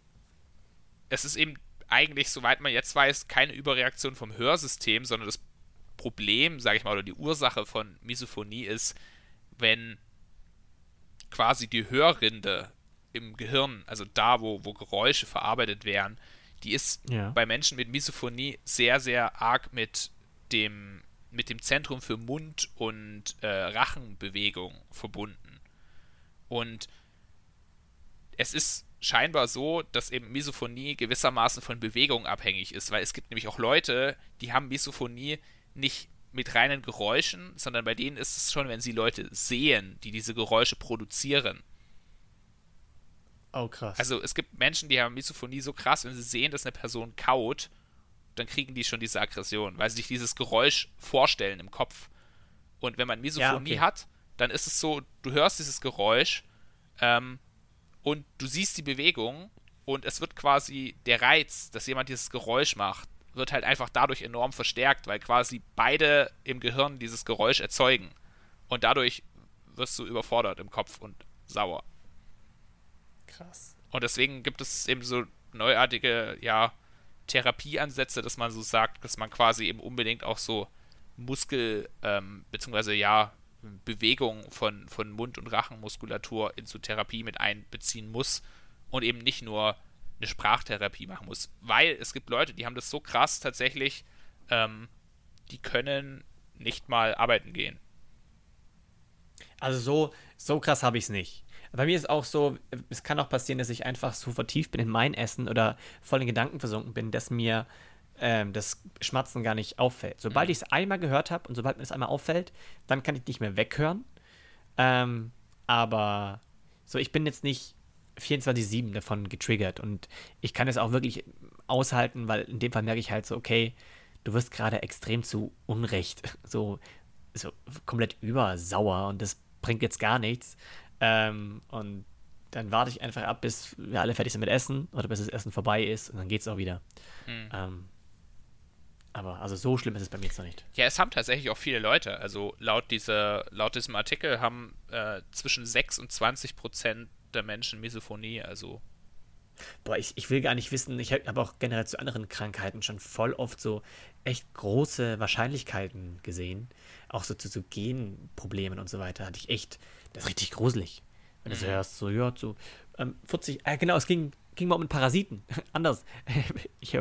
es ist eben eigentlich, soweit man jetzt weiß, keine Überreaktion vom Hörsystem, sondern das Problem, sage ich mal, oder die Ursache von Misophonie ist, wenn quasi die Hörrinde im Gehirn, also da, wo, wo Geräusche verarbeitet werden, die ist ja. bei Menschen mit Misophonie sehr, sehr arg mit dem, mit dem Zentrum für Mund- und äh, Rachenbewegung verbunden. Und es ist scheinbar so, dass eben Misophonie gewissermaßen von Bewegung abhängig ist, weil es gibt nämlich auch Leute, die haben Misophonie nicht mit reinen Geräuschen, sondern bei denen ist es schon, wenn sie Leute sehen, die diese Geräusche produzieren. Oh, krass. Also es gibt Menschen, die haben Misophonie so krass, wenn sie sehen, dass eine Person kaut, dann kriegen die schon diese Aggression, weil sie sich dieses Geräusch vorstellen im Kopf. Und wenn man Misophonie ja, okay. hat, dann ist es so, du hörst dieses Geräusch ähm, und du siehst die Bewegung und es wird quasi der Reiz, dass jemand dieses Geräusch macht, wird halt einfach dadurch enorm verstärkt, weil quasi beide im Gehirn dieses Geräusch erzeugen. Und dadurch wirst du überfordert im Kopf und sauer. Krass. Und deswegen gibt es eben so neuartige, ja, Therapieansätze, dass man so sagt, dass man quasi eben unbedingt auch so Muskel, ähm, beziehungsweise ja, Bewegung von, von Mund- und Rachenmuskulatur in so Therapie mit einbeziehen muss und eben nicht nur eine Sprachtherapie machen muss. Weil es gibt Leute, die haben das so krass tatsächlich, ähm, die können nicht mal arbeiten gehen. Also so, so krass habe ich es nicht. Bei mir ist auch so, es kann auch passieren, dass ich einfach so vertieft bin in mein Essen oder voll in Gedanken versunken bin, dass mir ähm, das Schmatzen gar nicht auffällt. Sobald mhm. ich es einmal gehört habe und sobald mir es einmal auffällt, dann kann ich nicht mehr weghören. Ähm, aber so, ich bin jetzt nicht 24-7 davon getriggert und ich kann es auch wirklich aushalten, weil in dem Fall merke ich halt so, okay, du wirst gerade extrem zu Unrecht so, so komplett übersauer und das bringt jetzt gar nichts. Ähm, und dann warte ich einfach ab, bis wir alle fertig sind mit Essen oder bis das Essen vorbei ist und dann geht es auch wieder. Mhm. Ähm, aber also so schlimm ist es bei mir jetzt noch nicht. Ja, es haben tatsächlich auch viele Leute. Also laut, dieser, laut diesem Artikel haben äh, zwischen 6 und 20 Prozent der Menschen Misophonie. Also Boah, ich, ich will gar nicht wissen, ich habe auch generell zu anderen Krankheiten schon voll oft so echt große Wahrscheinlichkeiten gesehen. Auch so zu, zu Genproblemen und so weiter hatte ich echt, das ist richtig gruselig. Wenn du so mhm. hörst, so, ja, so ähm, 40, äh, genau, es ging ging mal um Parasiten. Anders. Ich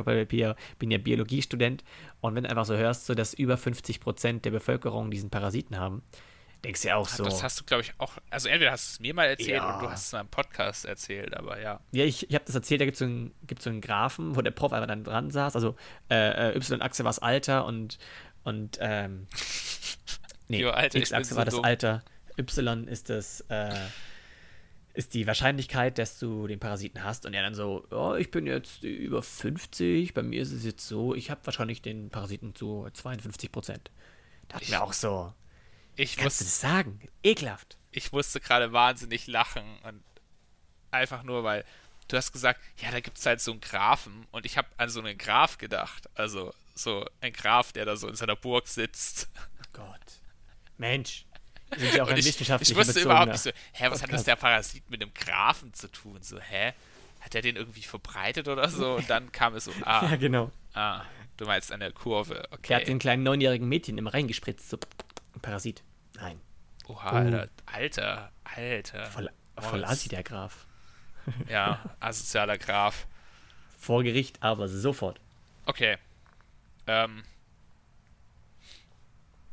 bin ja Biologiestudent und wenn du einfach so hörst, so dass über 50 Prozent der Bevölkerung diesen Parasiten haben, denkst du ja auch so. Das hast du, glaube ich, auch. Also entweder hast du es mir mal erzählt ja. oder du hast es mal im Podcast erzählt, aber ja. Ja, ich, ich habe das erzählt, da gibt es so, einen, so einen Graphen, wo der Prof einfach dann dran saß. Also äh, äh Y-Achse war das Alter und, und ähm, nee, X-Achse war das dumm. Alter. Y ist das äh, ist die Wahrscheinlichkeit, dass du den Parasiten hast. Und er dann so, oh, ich bin jetzt über 50, bei mir ist es jetzt so, ich habe wahrscheinlich den Parasiten zu 52 Prozent. Da hat mir auch so, ich kannst du das sagen? Ekelhaft. Ich musste gerade wahnsinnig lachen und einfach nur, weil du hast gesagt, ja, da gibt es halt so einen Grafen und ich habe an so einen Graf gedacht. Also so ein Graf, der da so in seiner Burg sitzt. Gott. Mensch, sind ja auch ein ich, Ich wusste überhaupt nicht so, hä, was hat das der Parasit mit dem Grafen zu tun? So, hä? Hat er den irgendwie verbreitet oder so? Und dann kam es so, ah. ja, genau. Ah, du meinst eine Kurve, okay. Der hat den kleinen neunjährigen Mädchen immer reingespritzt, so Parasit. Nein. Oha, oh. Alter, Alter, Alter. Voll, voll assi, der Graf. ja, asozialer Graf. Vor Gericht, aber sofort. Okay. Ähm,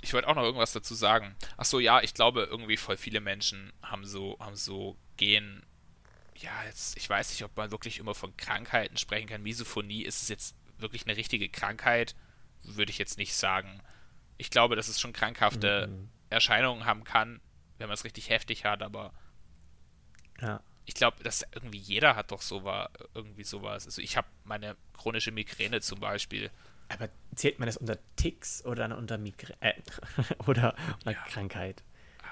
ich wollte auch noch irgendwas dazu sagen. Ach so, ja, ich glaube, irgendwie voll viele Menschen haben so, haben so Gen, ja, jetzt, ich weiß nicht, ob man wirklich immer von Krankheiten sprechen kann. Misophonie, ist es jetzt wirklich eine richtige Krankheit? Würde ich jetzt nicht sagen. Ich glaube, dass es schon krankhafte mhm. Erscheinungen haben kann, wenn man es richtig heftig hat, aber ja. ich glaube, dass irgendwie jeder hat doch so war, irgendwie sowas. Also ich habe meine chronische Migräne zum Beispiel. Aber zählt man das unter Ticks oder unter Migräne äh, oder unter ja. Krankheit?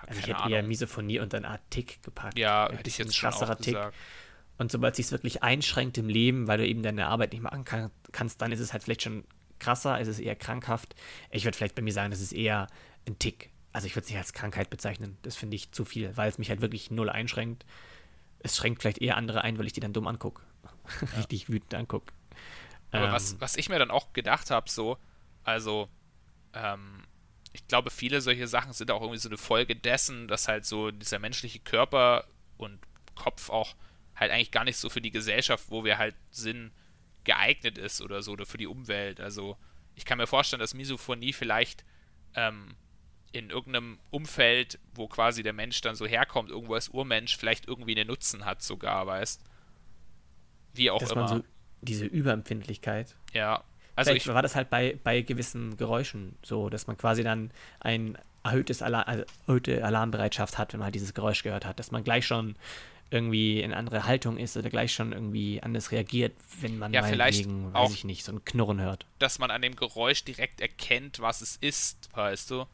Also ich hätte Ahnung. eher Misophonie und eine Art Tick gepackt. Ja, hätte ich jetzt schon auch Tick. gesagt. Und sobald es sich wirklich einschränkt im Leben, weil du eben deine Arbeit nicht machen kann, kannst, dann ist es halt vielleicht schon krasser, ist es eher krankhaft. Ich würde vielleicht bei mir sagen, das ist eher ein Tick. Also ich würde es nicht als Krankheit bezeichnen. Das finde ich zu viel, weil es mich halt wirklich null einschränkt. Es schränkt vielleicht eher andere ein, weil ich die dann dumm angucke. Ja. Richtig wütend angucke. Aber ähm, was, was ich mir dann auch gedacht habe, so, also, ähm, ich glaube, viele solche Sachen sind auch irgendwie so eine Folge dessen, dass halt so dieser menschliche Körper und Kopf auch halt eigentlich gar nicht so für die Gesellschaft, wo wir halt sind, geeignet ist oder so, oder für die Umwelt. Also ich kann mir vorstellen, dass Misophonie vielleicht ähm, in irgendeinem Umfeld, wo quasi der Mensch dann so herkommt, irgendwo als Urmensch, vielleicht irgendwie einen Nutzen hat sogar, weißt Wie auch dass immer. Man so diese Überempfindlichkeit. Ja. Also Vielleicht ich, war das halt bei, bei gewissen Geräuschen so, dass man quasi dann ein erhöhtes Alarm, also erhöhte Alarmbereitschaft hat, wenn man halt dieses Geräusch gehört hat, dass man gleich schon irgendwie in andere Haltung ist oder gleich schon irgendwie anders reagiert, wenn man ja, vielleicht weiß auch, ich nicht, so ein Knurren hört. Dass man an dem Geräusch direkt erkennt, was es ist, weißt du?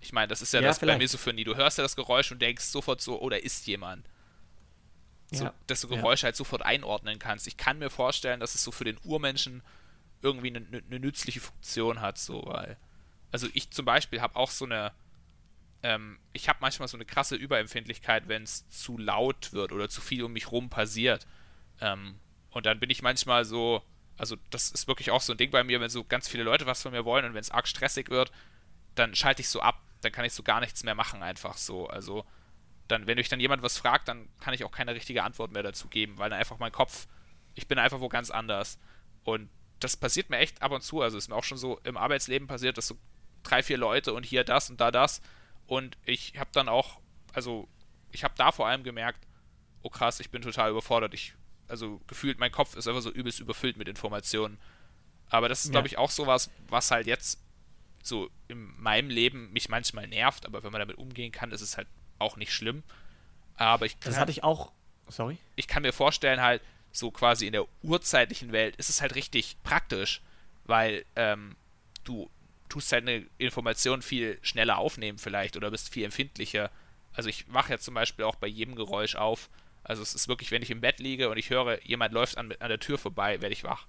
Ich meine, das ist ja, ja das vielleicht. bei Misophonie. Du hörst ja das Geräusch und denkst sofort so, oh, da ist jemand. So, ja. Dass du Geräusche ja. halt sofort einordnen kannst. Ich kann mir vorstellen, dass es so für den Urmenschen irgendwie eine, eine nützliche Funktion hat, so, weil. Also ich zum Beispiel habe auch so eine ähm, ich habe manchmal so eine krasse Überempfindlichkeit, wenn es zu laut wird oder zu viel um mich rum passiert. Ähm, und dann bin ich manchmal so, also das ist wirklich auch so ein Ding bei mir, wenn so ganz viele Leute was von mir wollen und wenn es arg stressig wird, dann schalte ich so ab, dann kann ich so gar nichts mehr machen, einfach so. Also dann, wenn euch dann jemand was fragt, dann kann ich auch keine richtige Antwort mehr dazu geben, weil dann einfach mein Kopf, ich bin einfach wo ganz anders. Und das passiert mir echt ab und zu. Also ist mir auch schon so im Arbeitsleben passiert, dass so drei, vier Leute und hier das und da das und ich habe dann auch, also ich habe da vor allem gemerkt, oh krass, ich bin total überfordert. Ich, also gefühlt, mein Kopf ist einfach so übelst überfüllt mit Informationen. Aber das ist, glaube ich, auch sowas, was halt jetzt so in meinem Leben mich manchmal nervt, aber wenn man damit umgehen kann, ist es halt auch nicht schlimm. Aber ich kann, Das hatte ich auch. Sorry? Ich kann mir vorstellen, halt, so quasi in der urzeitlichen Welt ist es halt richtig praktisch, weil ähm, du tust deine Informationen viel schneller aufnehmen vielleicht oder bist viel empfindlicher. Also ich wache ja zum Beispiel auch bei jedem Geräusch auf. Also es ist wirklich, wenn ich im Bett liege und ich höre, jemand läuft an, an der Tür vorbei, werde ich wach.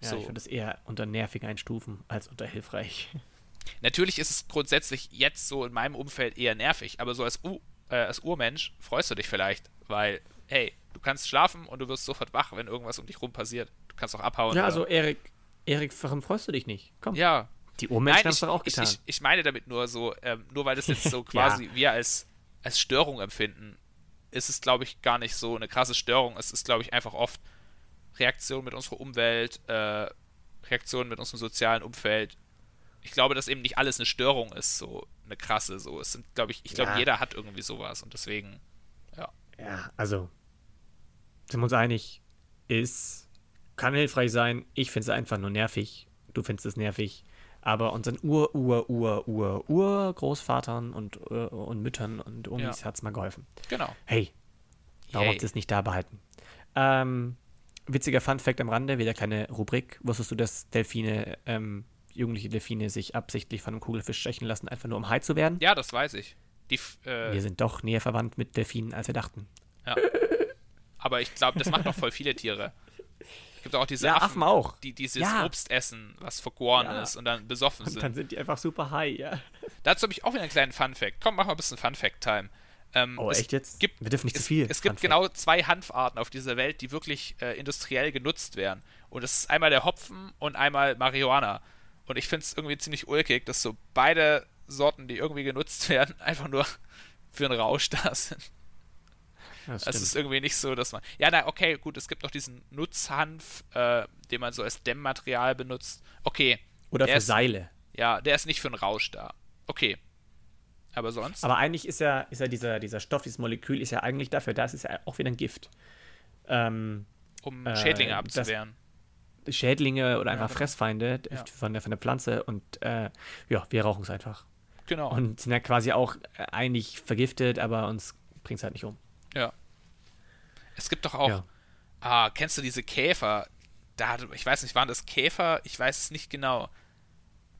Ja, so. ich würde das eher unter nervig einstufen als unter hilfreich. Natürlich ist es grundsätzlich jetzt so in meinem Umfeld eher nervig, aber so als, U äh, als Urmensch freust du dich vielleicht, weil, hey, du kannst schlafen und du wirst sofort wach, wenn irgendwas um dich rum passiert. Du kannst auch abhauen. Ja, also Erik, Erik, warum freust du dich nicht? Komm. Ja. Die Urmenschen haben es doch auch getan. Ich, ich, ich, meine damit nur so, ähm, nur weil das jetzt so quasi ja. wir als, als Störung empfinden, ist es, glaube ich, gar nicht so eine krasse Störung. Es ist, glaube ich, einfach oft Reaktion mit unserer Umwelt, äh, Reaktion mit unserem sozialen Umfeld. Ich glaube, dass eben nicht alles eine Störung ist, so eine krasse. So, es sind, glaube ich, ich glaube, ja. jeder hat irgendwie sowas und deswegen, ja. Ja, also sind wir uns einig, ist kann hilfreich sein. Ich finde es einfach nur nervig. Du findest es nervig. Aber unseren Ur, Ur, Ur, Ur, Ur-Großvatern und, uh, und Müttern und Omis ja. hat es mal geholfen. Genau. Hey, warum habt ihr es nicht da behalten? Ähm, witziger Fun-Fact am Rande, wieder keine Rubrik. Wusstest du, dass Delfine, ähm, jugendliche Delfine sich absichtlich von einem Kugelfisch stechen lassen, einfach nur um high zu werden? Ja, das weiß ich. Die, äh, wir sind doch näher verwandt mit Delfinen, als wir dachten. Ja. Aber ich glaube, das machen doch voll viele Tiere gibt auch diese ja, Affen, Affen, auch. die dieses ja. Obst essen, was vergoren ja. ist und dann besoffen und sind. dann sind die einfach super high, ja. Dazu habe ich auch wieder einen kleinen Fun-Fact. Komm, machen wir ein bisschen Fun-Fact-Time. Ähm, oh, echt jetzt? Gibt, wir dürfen nicht es, zu viel. Es gibt genau zwei Hanfarten auf dieser Welt, die wirklich äh, industriell genutzt werden. Und das ist einmal der Hopfen und einmal Marihuana. Und ich finde es irgendwie ziemlich ulkig, dass so beide Sorten, die irgendwie genutzt werden, einfach nur für einen Rausch da sind. Es ist irgendwie nicht so, dass man. Ja, na, okay, gut, es gibt noch diesen Nutzhanf, äh, den man so als Dämmmaterial benutzt. Okay. Oder für ist, Seile. Ja, der ist nicht für einen Rausch da. Okay. Aber sonst? Aber eigentlich ist ja, ist ja dieser, dieser Stoff, dieses Molekül ist ja eigentlich dafür da, es ist ja auch wieder ein Gift. Ähm, um Schädlinge äh, abzuwehren. Schädlinge oder einfach ja, genau. Fressfeinde ja. von, der, von der Pflanze und äh, ja, wir rauchen es einfach. Genau. Und sind ja quasi auch äh, eigentlich vergiftet, aber uns bringt es halt nicht um. Ja. Es gibt doch auch, ja. ah, kennst du diese Käfer? Da, ich weiß nicht, waren das Käfer? Ich weiß es nicht genau.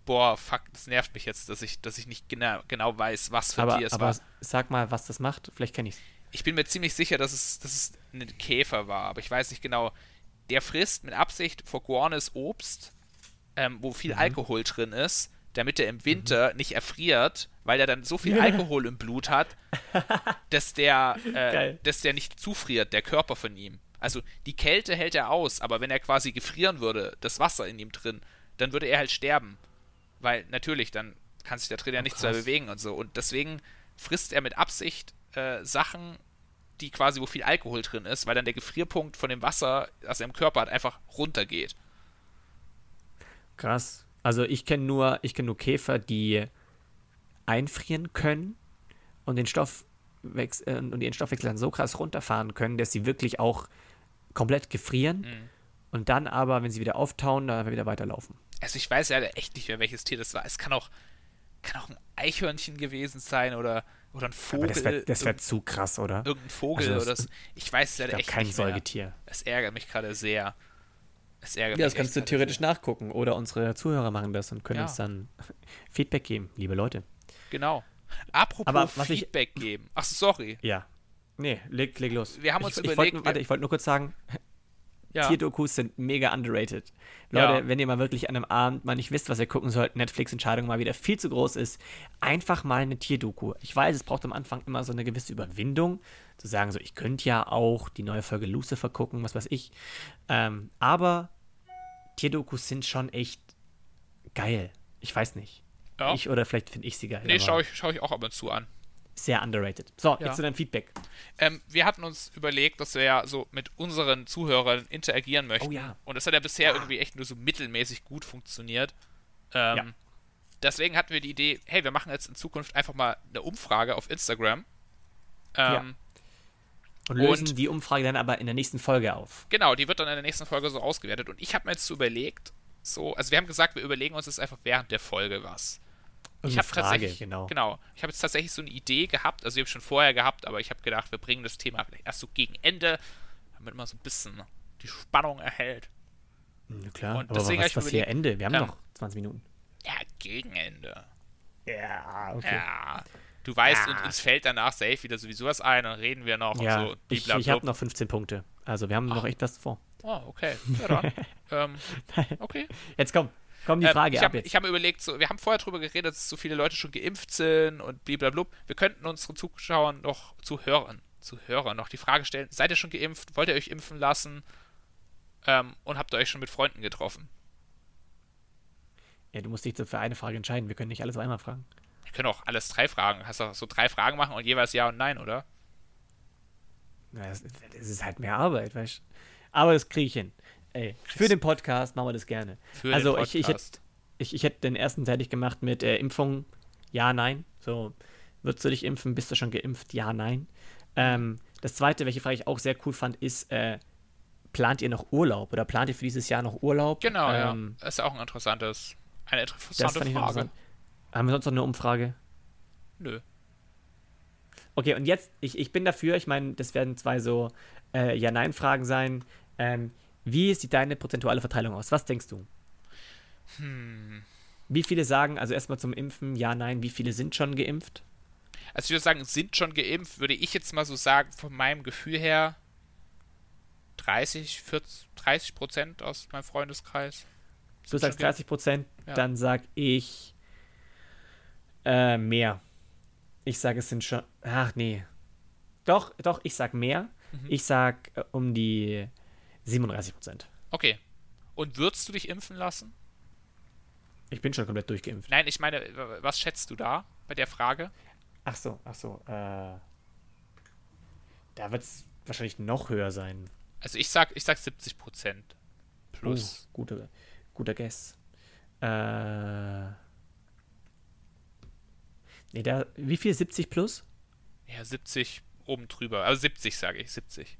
Boah, fuck, das nervt mich jetzt, dass ich, dass ich nicht genau, genau weiß, was für aber, Tier es aber war. sag mal, was das macht. Vielleicht kenne ich es. Ich bin mir ziemlich sicher, dass es, dass es ein Käfer war, aber ich weiß nicht genau. Der frisst mit Absicht vergorenes Obst, ähm, wo viel mhm. Alkohol drin ist, damit er im Winter mhm. nicht erfriert, weil er dann so viel Alkohol im Blut hat, dass der, äh, dass der nicht zufriert, der Körper von ihm. Also die Kälte hält er aus, aber wenn er quasi gefrieren würde, das Wasser in ihm drin, dann würde er halt sterben. Weil natürlich, dann kann sich der ja oh, nichts mehr bewegen und so. Und deswegen frisst er mit Absicht äh, Sachen, die quasi, wo viel Alkohol drin ist, weil dann der Gefrierpunkt von dem Wasser, das er im Körper hat, einfach runtergeht. Krass. Also ich kenne nur, ich kenne nur Käfer, die einfrieren können und den Stoff äh, und ihren Stoffwechsel dann so krass runterfahren können, dass sie wirklich auch komplett gefrieren mhm. und dann aber, wenn sie wieder auftauen, dann wieder weiterlaufen. Also ich weiß ja echt nicht mehr, welches Tier das war. Es kann auch, kann auch ein Eichhörnchen gewesen sein oder, oder ein Vogel. Aber das wäre wär zu krass, oder? Irgendein Vogel also das, oder so. Ich weiß es ja echt kein nicht Säugetier. Mehr. Es ärgert mich gerade sehr. Es ärgert ja, das kannst du theoretisch nachgucken. Oder unsere Zuhörer machen das und können ja. uns dann Feedback geben, liebe Leute. Genau. Apropos Aber, Feedback ich, geben. Ach, sorry. Ja. Nee, leg, leg los. Wir haben uns ich, überlegt. Ich wollt, warte, ich wollte nur kurz sagen, ja. Tierdokus sind mega underrated. Leute, ja. wenn ihr mal wirklich an einem Abend mal nicht wisst, was ihr gucken sollt, Netflix-Entscheidung mal wieder viel zu groß ist, einfach mal eine Tierdoku. Ich weiß, es braucht am Anfang immer so eine gewisse Überwindung, zu sagen, so, ich könnte ja auch die neue Folge Lucifer gucken, was weiß ich. Ähm, aber Tierdokus sind schon echt geil. Ich weiß nicht. Ja. Ich oder vielleicht finde ich sie geil. Nee, schaue ich, schau ich auch ab und zu an. Sehr underrated. So, ja. jetzt zu deinem Feedback. Ähm, wir hatten uns überlegt, dass wir ja so mit unseren Zuhörern interagieren möchten. Oh ja. Und das hat ja bisher ja. irgendwie echt nur so mittelmäßig gut funktioniert. Ähm, ja. Deswegen hatten wir die Idee, hey, wir machen jetzt in Zukunft einfach mal eine Umfrage auf Instagram. Ähm, ja. Und lösen und, die Umfrage dann aber in der nächsten Folge auf. Genau, die wird dann in der nächsten Folge so ausgewertet. Und ich habe mir jetzt so überlegt, so, also wir haben gesagt, wir überlegen uns jetzt einfach während der Folge was. Ich habe tatsächlich, genau. genau. Ich habe jetzt tatsächlich so eine Idee gehabt, also ich habe schon vorher gehabt, aber ich habe gedacht, wir bringen das Thema vielleicht erst so gegen Ende, damit man so ein bisschen die Spannung erhält. Ja, klar, und aber deswegen was, was hier Ende? Wir haben ähm, noch 20 Minuten. Ja, gegen Ende. Ja, okay. Ja. Du weißt, ja. uns fällt danach safe wieder sowieso was ein, dann reden wir noch ja, und so. Ich, ich habe noch 15 Punkte. Also wir haben Ach. noch echt was vor. Oh, okay. Ja, dann. ähm, okay. Jetzt komm. Komm, die ähm, Frage ähm, ich habe hab mir überlegt, so, wir haben vorher darüber geredet, dass so viele Leute schon geimpft sind und blablabla. Wir könnten unseren Zuschauern noch zu hören, zu Hörern noch die Frage stellen, seid ihr schon geimpft? Wollt ihr euch impfen lassen? Ähm, und habt ihr euch schon mit Freunden getroffen? Ja, du musst dich für eine Frage entscheiden. Wir können nicht alles einmal fragen. Wir können auch alles drei Fragen. Hast du so drei Fragen machen und jeweils Ja und Nein, oder? Das, das ist halt mehr Arbeit, weißt du? Aber das kriege ich hin. Ey, für den Podcast machen wir das gerne. Für also ich, ich, hätte, ich, ich hätte den ersten fertig gemacht mit äh, Impfung, ja, nein. So, würdest du dich impfen? Bist du schon geimpft? Ja, nein. Ähm, das zweite, welche Frage ich auch sehr cool fand, ist, äh, plant ihr noch Urlaub oder plant ihr für dieses Jahr noch Urlaub? Genau, ähm, ja. Das ist auch ein interessantes, eine interessante Frage. Interessant. Haben wir sonst noch eine Umfrage? Nö. Okay, und jetzt, ich, ich bin dafür, ich meine, das werden zwei so äh, Ja-Nein-Fragen sein. Ähm, wie sieht deine prozentuale Verteilung aus? Was denkst du? Hm. Wie viele sagen, also erstmal zum Impfen, ja, nein, wie viele sind schon geimpft? Also ich würde sagen, sind schon geimpft, würde ich jetzt mal so sagen, von meinem Gefühl her 30, 40, 30 Prozent aus meinem Freundeskreis. Du sagst 30 Prozent, ja. dann sag ich äh, mehr. Ich sage, es sind schon. Ach nee. Doch, doch, ich sag mehr. Mhm. Ich sag äh, um die 37 Prozent. Okay. Und würdest du dich impfen lassen? Ich bin schon komplett durchgeimpft. Nein, ich meine, was schätzt du da bei der Frage? Ach so, ach so. Äh, da wird es wahrscheinlich noch höher sein. Also ich sag, ich sag 70 Prozent plus. Oh, guter, guter Guess. Äh, Nee, der, wie viel? 70 plus? Ja, 70 oben drüber. Also 70 sage ich, 70.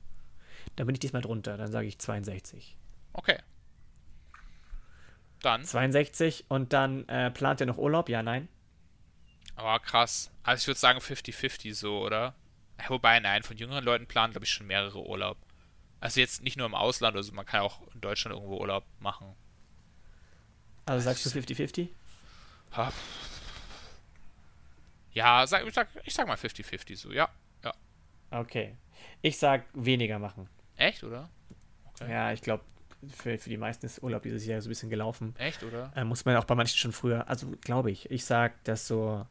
Da bin ich diesmal drunter, dann sage ich 62. Okay. Dann. 62 und dann äh, plant ihr noch Urlaub? Ja, nein? Aber krass. Also ich würde sagen 50-50 so, oder? Wobei, nein, von jüngeren Leuten planen, glaube ich, schon mehrere Urlaub. Also jetzt nicht nur im Ausland, also man kann auch in Deutschland irgendwo Urlaub machen. Also sagst du 50-50? Ja, sag, ich, sag, ich sag mal 50-50 so, ja. ja. Okay. Ich sag weniger machen. Echt, oder? Okay. Ja, ich glaube, für, für die meisten ist Urlaub dieses Jahr so ein bisschen gelaufen. Echt, oder? Äh, muss man auch bei manchen schon früher, also glaube ich. Ich sag, dass so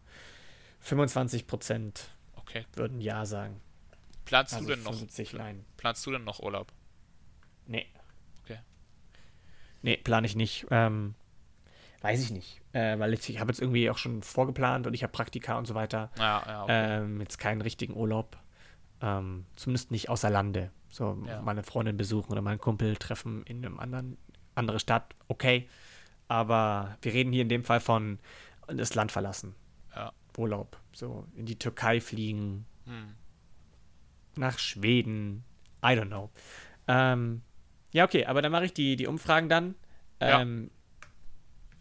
25 Prozent okay. würden Ja sagen. Planst also du denn noch? 50, nein. Planst du denn noch Urlaub? Nee. Okay. Nee, plane ich nicht. Ähm, weiß ich nicht. Äh, weil ich, ich habe jetzt irgendwie auch schon vorgeplant und ich habe Praktika und so weiter. Ja, ja, okay. ähm, jetzt keinen richtigen Urlaub. Ähm, zumindest nicht außer Lande. So ja. meine Freundin besuchen oder meinen Kumpel treffen in einem anderen andere Stadt, okay. Aber wir reden hier in dem Fall von das Land verlassen. Ja. Urlaub. So in die Türkei fliegen. Hm. Nach Schweden. I don't know. Ähm, ja, okay, aber dann mache ich die, die Umfragen dann. Ähm.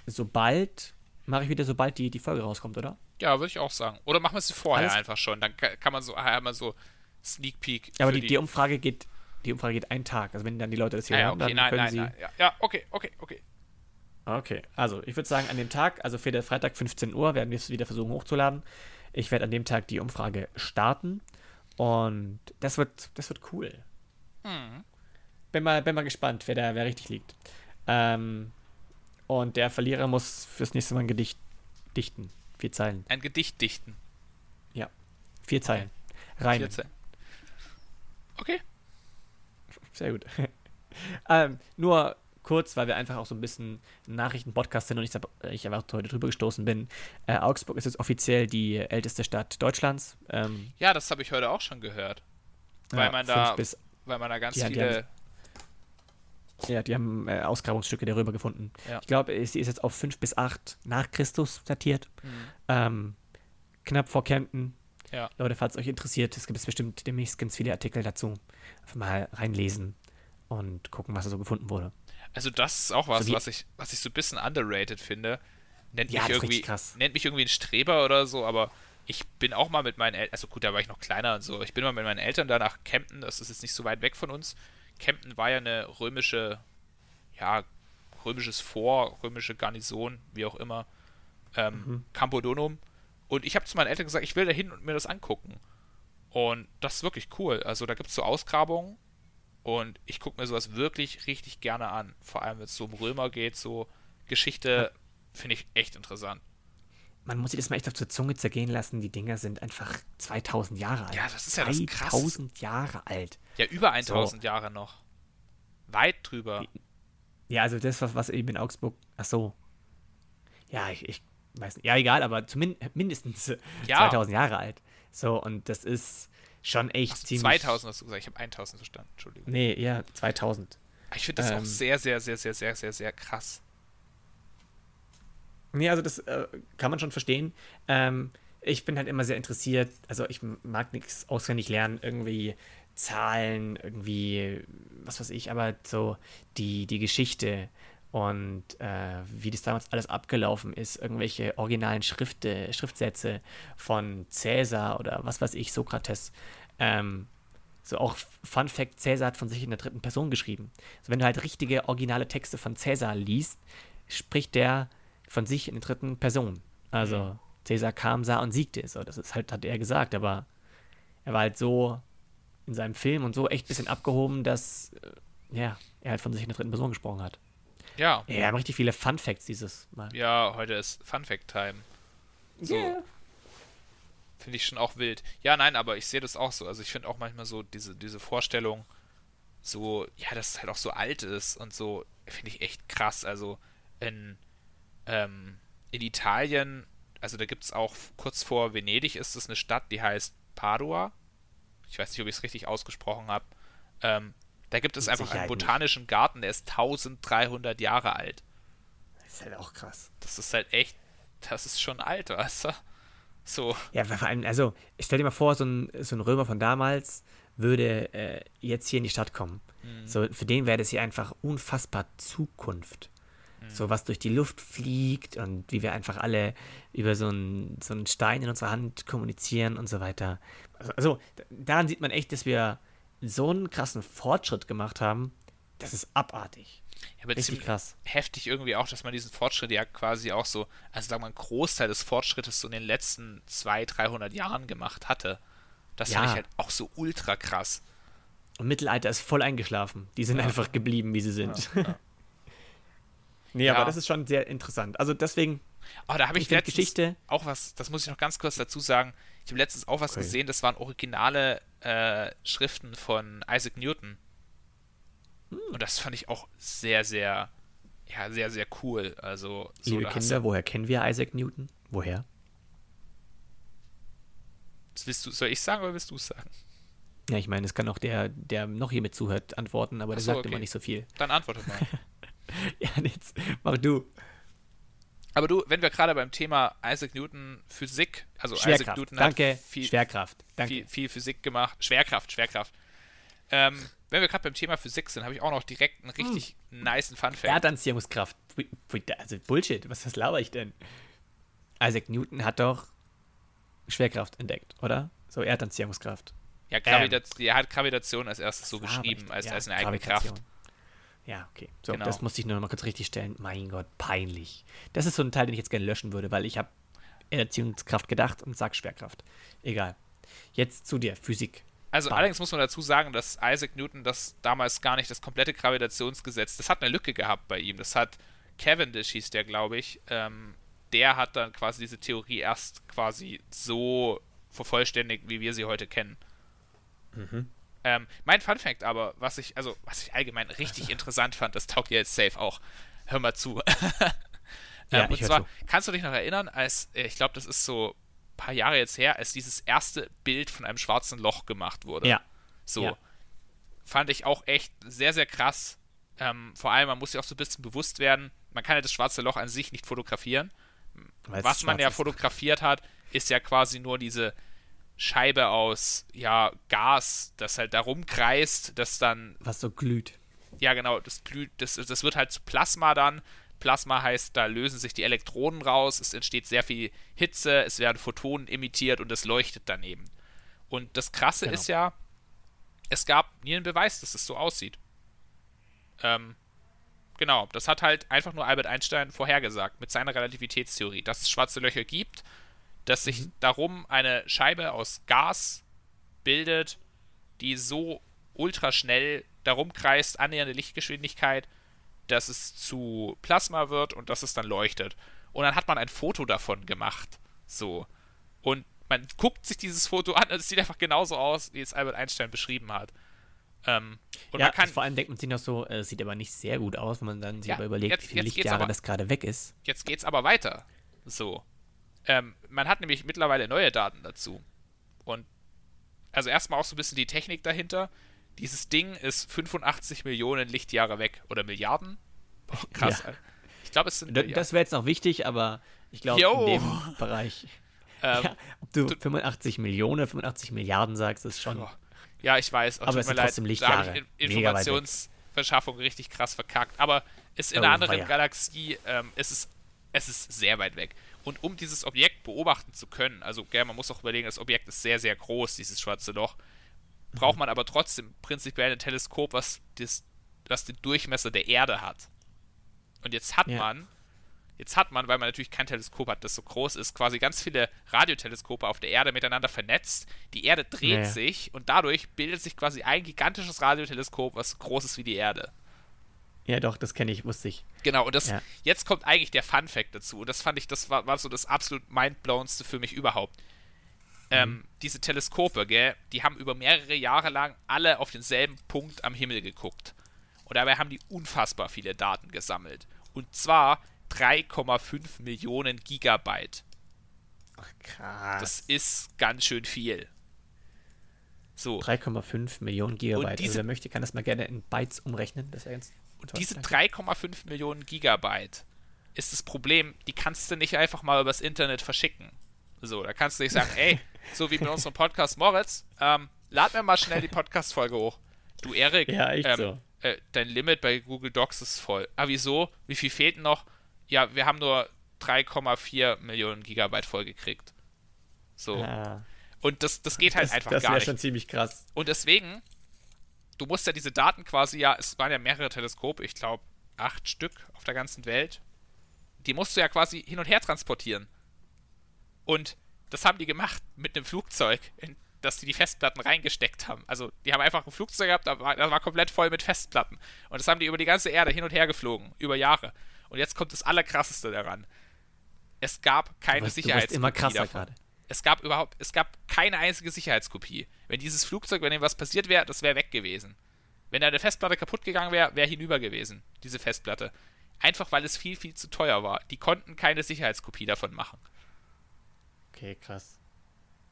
Sobald, mache ich wieder, sobald die, die Folge rauskommt, oder? Ja, würde ich auch sagen. Oder machen wir sie vorher Alles? einfach schon. Dann kann man so einmal so Sneak Peek. Ja, aber die, die, die, Umfrage geht, die Umfrage geht einen Tag. Also wenn dann die Leute das hier ja, hören, okay, dann nein, können nein, sie. Nein, ja, ja, okay, okay, okay. Okay, also ich würde sagen, an dem Tag, also für den Freitag 15 Uhr, werden wir es wieder versuchen hochzuladen. Ich werde an dem Tag die Umfrage starten und das wird, das wird cool. Mhm. Bin mal, bin mal gespannt, wer da wer richtig liegt. Ähm, und der Verlierer muss fürs nächste Mal ein Gedicht dichten. Vier Zeilen. Ein Gedicht dichten. Ja. Vier Zeilen. Rein. Vier Zeilen. Okay. Sehr gut. ähm, nur kurz, weil wir einfach auch so ein bisschen Nachrichten-Podcast sind und ich, ich einfach heute drüber gestoßen bin. Äh, Augsburg ist jetzt offiziell die älteste Stadt Deutschlands. Ähm, ja, das habe ich heute auch schon gehört. Weil ja, man da, bis, weil man da ganz viele. Die haben, ja, die haben äh, Ausgrabungsstücke darüber gefunden. Ja. Ich glaube, sie ist jetzt auf 5 bis 8 nach Christus datiert. Mhm. Ähm, knapp vor Kempten. Ja. Leute, falls euch interessiert, es gibt es bestimmt demnächst ganz viele Artikel dazu. Einfach mal reinlesen und gucken, was da so gefunden wurde. Also das ist auch was, so was ich, was ich so ein bisschen underrated finde. Nennt ja, mich irgendwie, nennt mich irgendwie ein Streber oder so, aber ich bin auch mal mit meinen Eltern, also gut, da war ich noch kleiner und so, ich bin mal mit meinen Eltern da nach Kempten, das ist jetzt nicht so weit weg von uns. Kempten war ja eine römische, ja, römisches Fort, römische Garnison, wie auch immer, ähm, mhm. Campodonum. Und ich habe zu meinen Eltern gesagt, ich will da hin und mir das angucken. Und das ist wirklich cool. Also da gibt es so Ausgrabungen und ich gucke mir sowas wirklich richtig gerne an. Vor allem, wenn es so um Römer geht, so Geschichte finde ich echt interessant. Man muss sich das mal echt auf der Zunge zergehen lassen. Die Dinger sind einfach 2000 Jahre alt. Ja, das ist ja das krass. 2000 Jahre alt. Ja, über 1000 so. Jahre noch. Weit drüber. Ja, also das, was, was eben in Augsburg. Ach so. Ja, ich, ich weiß nicht. Ja, egal, aber zumindest mindestens ja. 2000 Jahre alt. So, und das ist schon echt Ach, ziemlich. 2000 hast du gesagt, ich habe 1000 verstanden, Entschuldigung. Nee, ja, 2000. Ich finde das ähm, auch sehr, sehr, sehr, sehr, sehr, sehr, sehr krass. Nee, also das äh, kann man schon verstehen. Ähm, ich bin halt immer sehr interessiert, also ich mag nichts auswendig lernen, irgendwie Zahlen, irgendwie, was weiß ich, aber so die, die Geschichte und äh, wie das damals alles abgelaufen ist, irgendwelche originalen Schrifte, Schriftsätze von Cäsar oder was weiß ich, Sokrates. Ähm, so auch Fun Fact, Cäsar hat von sich in der dritten Person geschrieben. Also wenn du halt richtige originale Texte von Cäsar liest, spricht der von sich in der dritten Person. Also mhm. Cäsar kam, sah und siegte. So, das ist halt, hat er gesagt, aber er war halt so in seinem Film und so echt ein bisschen abgehoben, dass äh, ja, er halt von sich in der dritten Person gesprochen hat. Ja. Ja, wir haben richtig viele Fun Facts dieses Mal. Ja, heute ist Fun Fact Time. So. Yeah. Finde ich schon auch wild. Ja, nein, aber ich sehe das auch so. Also ich finde auch manchmal so diese, diese Vorstellung, so, ja, dass es halt auch so alt ist und so, finde ich echt krass. Also in, ähm, in Italien, also da gibt es auch kurz vor Venedig ist es eine Stadt, die heißt Padua. Ich weiß nicht, ob ich es richtig ausgesprochen habe. Ähm, da gibt es einfach einen botanischen nicht. Garten, der ist 1300 Jahre alt. Das ist halt auch krass. Das ist halt echt, das ist schon alt, weißt du? So. Ja, vor allem, also stell dir mal vor, so ein, so ein Römer von damals würde äh, jetzt hier in die Stadt kommen. Mhm. So, für den wäre das hier einfach unfassbar Zukunft. So was durch die Luft fliegt und wie wir einfach alle über so einen, so einen Stein in unserer Hand kommunizieren und so weiter. Also, also daran sieht man echt, dass wir so einen krassen Fortschritt gemacht haben. Das ist abartig. Ja, aber Richtig krass. heftig irgendwie auch, dass man diesen Fortschritt ja quasi auch so, also sagen wir mal, einen Großteil des Fortschrittes so in den letzten 200, 300 Jahren gemacht hatte. Das ja. fand ich halt auch so ultra krass. Und Mittelalter ist voll eingeschlafen. Die sind ja. einfach geblieben, wie sie sind. Ja, ja. nee, aber das ist schon sehr interessant. Also deswegen. Oh, da habe ich, ich letztens Geschichte auch was, das muss ich noch ganz kurz dazu sagen. Ich habe letztens auch was okay. gesehen, das waren originale äh, Schriften von Isaac Newton. Hm. Und das fand ich auch sehr, sehr, ja, sehr, sehr cool. Also, so Liebe Kinder, woher kennen wir Isaac Newton? Woher? willst du, soll ich sagen oder willst du es sagen? Ja, ich meine, es kann auch der, der noch hier mit zuhört, antworten, aber der so, sagt okay. immer nicht so viel. Dann antworte mal. ja, jetzt mach du. Aber du, wenn wir gerade beim Thema Isaac Newton Physik, also. Isaac Newton Danke. hat viel, Schwerkraft. Danke. Viel, viel Physik gemacht. Schwerkraft, Schwerkraft. Ähm, wenn wir gerade beim Thema Physik sind, habe ich auch noch direkt einen richtig hm. niceen Fun-Fact. Erdanziehungskraft. Also Bullshit, was das laber ich denn? Isaac Newton hat doch Schwerkraft entdeckt, oder? So Erdanziehungskraft. Ja, Gravitation, ähm, er hat Gravitation als erstes so beschrieben, als, ja, als eine eigene Kraft. Ja, okay. So, genau. das musste ich nur noch mal kurz richtig stellen. Mein Gott, peinlich. Das ist so ein Teil, den ich jetzt gerne löschen würde, weil ich habe Erziehungskraft gedacht und sag Schwerkraft. Egal. Jetzt zu dir, Physik. Also Bam. allerdings muss man dazu sagen, dass Isaac Newton das damals gar nicht das komplette Gravitationsgesetz, das hat eine Lücke gehabt bei ihm. Das hat Cavendish hieß der, glaube ich. Ähm, der hat dann quasi diese Theorie erst quasi so vervollständigt, wie wir sie heute kennen. Mhm. Ähm, mein Fun Fact aber, was ich, also, was ich allgemein richtig interessant fand, das taugt dir jetzt safe auch. Hör mal zu. ja, ähm, und zwar, zu. kannst du dich noch erinnern, als, äh, ich glaube, das ist so ein paar Jahre jetzt her, als dieses erste Bild von einem schwarzen Loch gemacht wurde. Ja. So. Ja. Fand ich auch echt sehr, sehr krass. Ähm, vor allem, man muss sich auch so ein bisschen bewusst werden, man kann ja das schwarze Loch an sich nicht fotografieren. Weil's Was man ja fotografiert hat, ist ja quasi nur diese Scheibe aus ja, Gas, das halt da rumkreist, das dann. Was so glüht. Ja, genau, das glüht, das, das wird halt zu Plasma dann. Plasma heißt, da lösen sich die Elektronen raus, es entsteht sehr viel Hitze, es werden Photonen emittiert und es leuchtet dann eben. Und das Krasse genau. ist ja, es gab nie einen Beweis, dass es so aussieht. Ähm, genau, das hat halt einfach nur Albert Einstein vorhergesagt mit seiner Relativitätstheorie, dass es schwarze Löcher gibt dass sich mhm. darum eine Scheibe aus Gas bildet, die so ultraschnell darum kreist, annähernde Lichtgeschwindigkeit, dass es zu Plasma wird und dass es dann leuchtet. Und dann hat man ein Foto davon gemacht. So. Und man guckt sich dieses Foto an und es sieht einfach genauso aus, wie es Albert Einstein beschrieben hat. Ähm, und ja, kann, vor allem denkt man sich noch so, äh, sieht aber nicht sehr gut aus, wenn man dann sich ja, aber überlegt, jetzt, wie viele Lichtjahre aber, das gerade weg ist. Jetzt geht's aber weiter. So. Ähm, man hat nämlich mittlerweile neue Daten dazu. Und also erstmal auch so ein bisschen die Technik dahinter. Dieses Ding ist 85 Millionen Lichtjahre weg. Oder Milliarden? Boah, krass. Ja. Ich glaube, es sind. Das wäre jetzt noch wichtig, aber ich glaube, in dem Bereich. Ähm, ja, ob du, du 85 Millionen, 85 Milliarden sagst, ist schon. Ja, ich weiß. aber es sind trotzdem Lichtjahre. Da ich Informationsverschaffung richtig krass verkackt. Aber ist in oh, einer anderen. Galaxie, ähm, ist es, es ist sehr weit weg. Und um dieses Objekt beobachten zu können, also gell, man muss auch überlegen, das Objekt ist sehr, sehr groß, dieses schwarze Loch, braucht mhm. man aber trotzdem prinzipiell ein Teleskop, was, das, was den Durchmesser der Erde hat. Und jetzt hat ja. man, jetzt hat man, weil man natürlich kein Teleskop hat, das so groß ist, quasi ganz viele Radioteleskope auf der Erde miteinander vernetzt. Die Erde dreht ja, ja. sich und dadurch bildet sich quasi ein gigantisches Radioteleskop, was so groß ist wie die Erde. Ja, doch, das kenne ich, wusste ich. Genau, und das, ja. jetzt kommt eigentlich der Fun Fact dazu. Und das fand ich, das war, war so das absolut mindblowendste für mich überhaupt. Ähm, mhm. diese Teleskope, gell, die haben über mehrere Jahre lang alle auf denselben Punkt am Himmel geguckt. Und dabei haben die unfassbar viele Daten gesammelt. Und zwar 3,5 Millionen Gigabyte. Ach, krass. Das ist ganz schön viel. So. 3,5 Millionen Gigabyte. Diese, also wer möchte, kann das mal gerne in Bytes umrechnen. Das wäre ganz diese 3,5 Millionen Gigabyte ist das Problem, die kannst du nicht einfach mal übers Internet verschicken. So, da kannst du nicht sagen, ey, so wie bei unserem Podcast Moritz, ähm, lad mir mal schnell die Podcast-Folge hoch. Du, Erik, ja, ähm, so. äh, dein Limit bei Google Docs ist voll. Ah, wieso? Wie viel fehlt noch? Ja, wir haben nur 3,4 Millionen Gigabyte vollgekriegt. So. Ah, Und das, das geht halt das einfach das gar wäre nicht. schon ziemlich krass. Und deswegen, du musst ja diese Daten quasi, ja, es waren ja mehrere Teleskope, ich glaube acht Stück auf der ganzen Welt. Die musst du ja quasi hin und her transportieren. Und das haben die gemacht mit einem Flugzeug, in das die die Festplatten reingesteckt haben. Also die haben einfach ein Flugzeug gehabt, das war, das war komplett voll mit Festplatten. Und das haben die über die ganze Erde hin und her geflogen, über Jahre. Und jetzt kommt das Allerkrasseste daran. Es gab keine wirst, du Sicherheitskopie immer krasser gerade. Es gab überhaupt, es gab keine einzige Sicherheitskopie. Wenn dieses Flugzeug, wenn dem was passiert wäre, das wäre weg gewesen. Wenn da eine Festplatte kaputt gegangen wäre, wäre hinüber gewesen, diese Festplatte. Einfach weil es viel, viel zu teuer war. Die konnten keine Sicherheitskopie davon machen. Okay, krass.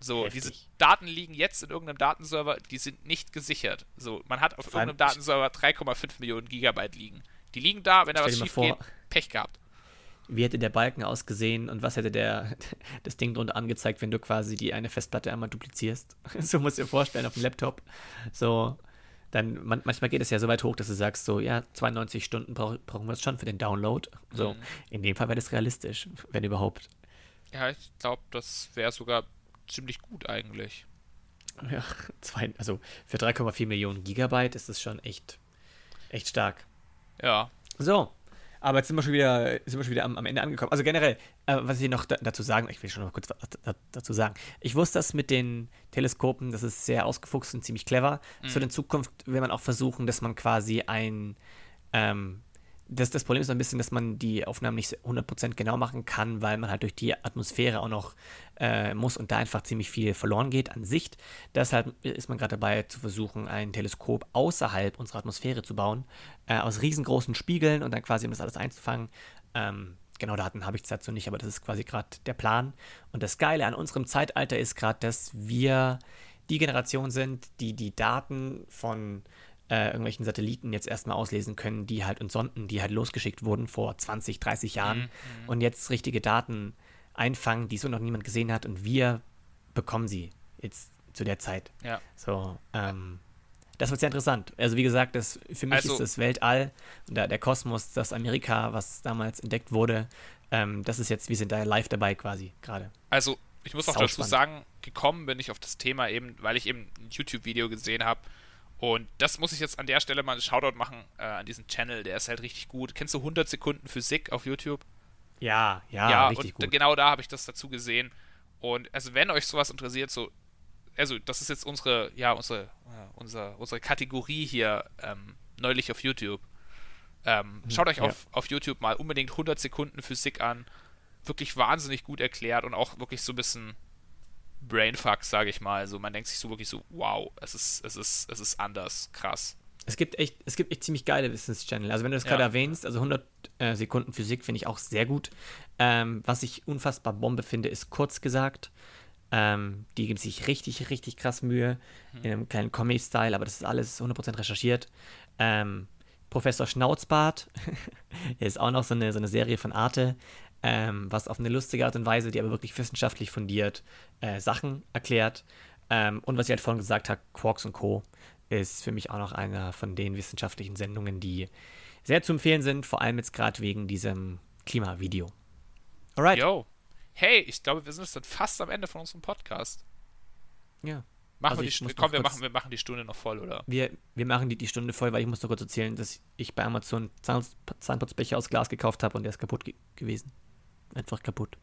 So, Heftig. diese Daten liegen jetzt in irgendeinem Datenserver, die sind nicht gesichert. So, man hat auf irgendeinem Datenserver 3,5 Millionen Gigabyte liegen. Die liegen da, wenn da was schief vor- geht, Pech gehabt. Wie hätte der Balken ausgesehen und was hätte der das Ding drunter angezeigt, wenn du quasi die eine Festplatte einmal duplizierst? So musst du dir vorstellen auf dem Laptop. So, dann man, manchmal geht es ja so weit hoch, dass du sagst, so, ja, 92 Stunden brauch, brauchen wir es schon für den Download. So, Mhm. in dem Fall wäre das realistisch, wenn überhaupt. Ja, ich glaube, das wäre sogar ziemlich gut eigentlich. Ja, zwei, also für 3,4 Millionen Gigabyte ist das schon echt, echt stark. Ja. So, aber jetzt sind wir schon wieder, sind wir schon wieder am, am Ende angekommen. Also generell, äh, was ich noch da, dazu sagen, ich will schon noch kurz was da, dazu sagen. Ich wusste das mit den Teleskopen, das ist sehr ausgefuchst und ziemlich clever. Für Mhm. die Zukunft will man auch versuchen, dass man quasi ein, ähm, das, das Problem ist so ein bisschen, dass man die Aufnahmen nicht 100% genau machen kann, weil man halt durch die Atmosphäre auch noch äh, muss und da einfach ziemlich viel verloren geht an Sicht. Deshalb ist man gerade dabei zu versuchen, ein Teleskop außerhalb unserer Atmosphäre zu bauen, äh, aus riesengroßen Spiegeln und dann quasi, um das alles einzufangen. Ähm, genau Daten habe ich dazu nicht, aber das ist quasi gerade der Plan. Und das Geile an unserem Zeitalter ist gerade, dass wir die Generation sind, die die Daten von äh, irgendwelchen Satelliten jetzt erstmal auslesen können, die halt und Sonden, die halt losgeschickt wurden vor 20, 30 Jahren und jetzt richtige Daten einfangen, die so noch niemand gesehen hat und wir bekommen sie jetzt zu der Zeit. Ja. So, ähm, das wird sehr interessant. Also wie gesagt, das, für mich Also- ist das Weltall und der, der Kosmos, das Amerika, was damals entdeckt wurde, ähm, das ist jetzt, wir sind da live dabei quasi gerade. Also, ich muss auch dazu sagen, gekommen bin ich auf das Thema eben, weil ich eben ein YouTube-Video gesehen habe. Und das muss ich jetzt an der Stelle mal einen Shoutout machen äh, an diesen Channel, der ist halt richtig gut. Kennst du 100 Sekunden Physik auf YouTube? Ja, ja, ja, richtig und gut. genau da habe ich das dazu gesehen. Und also wenn euch sowas interessiert, so, also das ist jetzt unsere, ja, unsere, äh, unser, unsere Kategorie hier ähm, neulich auf YouTube. Ähm, schaut euch Mhm, ja. auf, auf YouTube mal unbedingt 100 Sekunden Physik an. Wirklich wahnsinnig gut erklärt und auch wirklich so ein bisschen Brainfuck, sage ich mal. Also man denkt sich so wirklich so, wow, es ist, es ist, es ist anders, krass. Es gibt echt, es gibt echt ziemlich geile Wissenschannel. Also wenn du das Ja. gerade erwähnst, also 100 äh, Sekunden Physik finde ich auch sehr gut. Ähm, was ich unfassbar Bombe finde, ist kurz gesagt. Ähm, die geben sich richtig, richtig krass Mühe in einem kleinen Comedy-Style, aber das ist alles 100% recherchiert. Ähm, Professor Schnauzbart, der ist auch noch so eine, so eine Serie von Arte, ähm, was auf eine lustige Art und Weise, die aber wirklich wissenschaftlich fundiert äh, Sachen erklärt. Ähm, und was ich halt vorhin gesagt habe, Quarks und Co. ist für mich auch noch einer von den wissenschaftlichen Sendungen, die sehr zu empfehlen sind, vor allem jetzt gerade wegen diesem Klimavideo. Alright. Yo. Hey, ich glaube, wir sind jetzt fast am Ende von unserem Podcast. Ja. Machen Also wir die Stunde, komm, wir machen, wir machen die Stunde noch voll, oder? Wir, wir machen die, die Stunde voll, weil ich muss noch kurz erzählen, dass ich bei Amazon Zahn, Zahnputzbecher aus Glas gekauft habe und der ist kaputt ge gewesen. Einfach kaputt.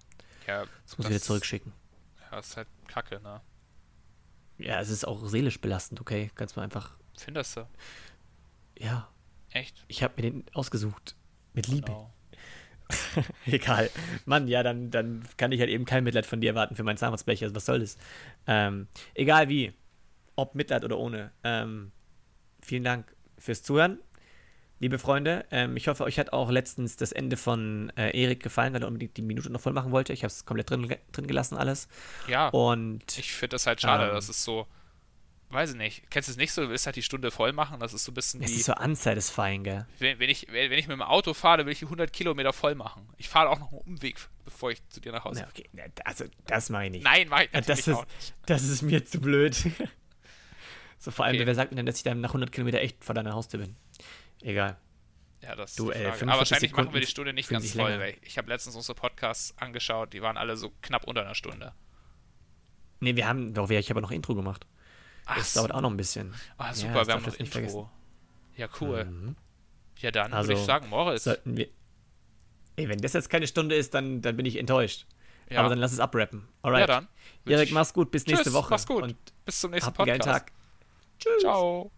Ja, Das muss ich wieder zurückschicken. Ja, ist halt kacke, ne? Ja, es ist auch seelisch belastend, okay? Kannst du einfach. Findest du? Ja, Echt? ich habe mir den ausgesucht. Mit Liebe. Genau. Egal. Mann, ja, dann, dann kann ich halt eben kein Mitleid von dir erwarten für meinen Zahnputzbecher. Also was soll das? Ähm, egal wie. Ob Mitleid oder ohne. Ähm, vielen Dank fürs Zuhören. Liebe Freunde, ähm, ich hoffe, euch hat auch letztens das Ende von äh, Erik gefallen, weil er unbedingt die Minute noch voll machen wollte. Ich habe es komplett drin, drin gelassen, alles. Ja, Und ich finde das halt schade, Ähm. dass es so weiß ich nicht. Kennst du es nicht so? Du willst halt die Stunde voll machen. Das ist so ein bisschen Es wie. ist so unsatisfying, gell? Wenn, wenn, ich, wenn, wenn ich mit dem Auto fahre, will ich die 100 Kilometer voll machen. Ich fahre auch noch einen Umweg, bevor ich zu dir nach Hause Ja, okay. Ja, Also, das meine ich. Nein, mach ich natürlich das, auch ist, das ist mir zu blöd. so vor allem, Okay. wer sagt mir denn, dass ich dann nach 100 Kilometer echt vor deiner Haustür bin? Egal. Ja, das Du. 45 Aber wahrscheinlich machen wir Sekunden die Stunde nicht ganz voll, länger. ich habe letztens unsere Podcasts angeschaut, die waren alle so knapp unter einer Stunde. Nee, wir haben, doch, ich habe noch Intro gemacht. Ach, Das dauert auch noch ein bisschen. ah, Ja, super, das wir haben noch Intro. nicht Ja, cool. Mhm. Ja, dann Also, würde ich sagen, Moritz. Sollten wir. Ey, wenn das jetzt keine Stunde ist, dann, dann bin ich enttäuscht. ja. Aber dann lass es abrappen. Alright. ja, dann. Erik, mach's gut, bis nächste Tschüss, Woche. mach's gut. Und Bis zum nächsten habt einen geilen Podcast. Tag. Tschüss. Ciao.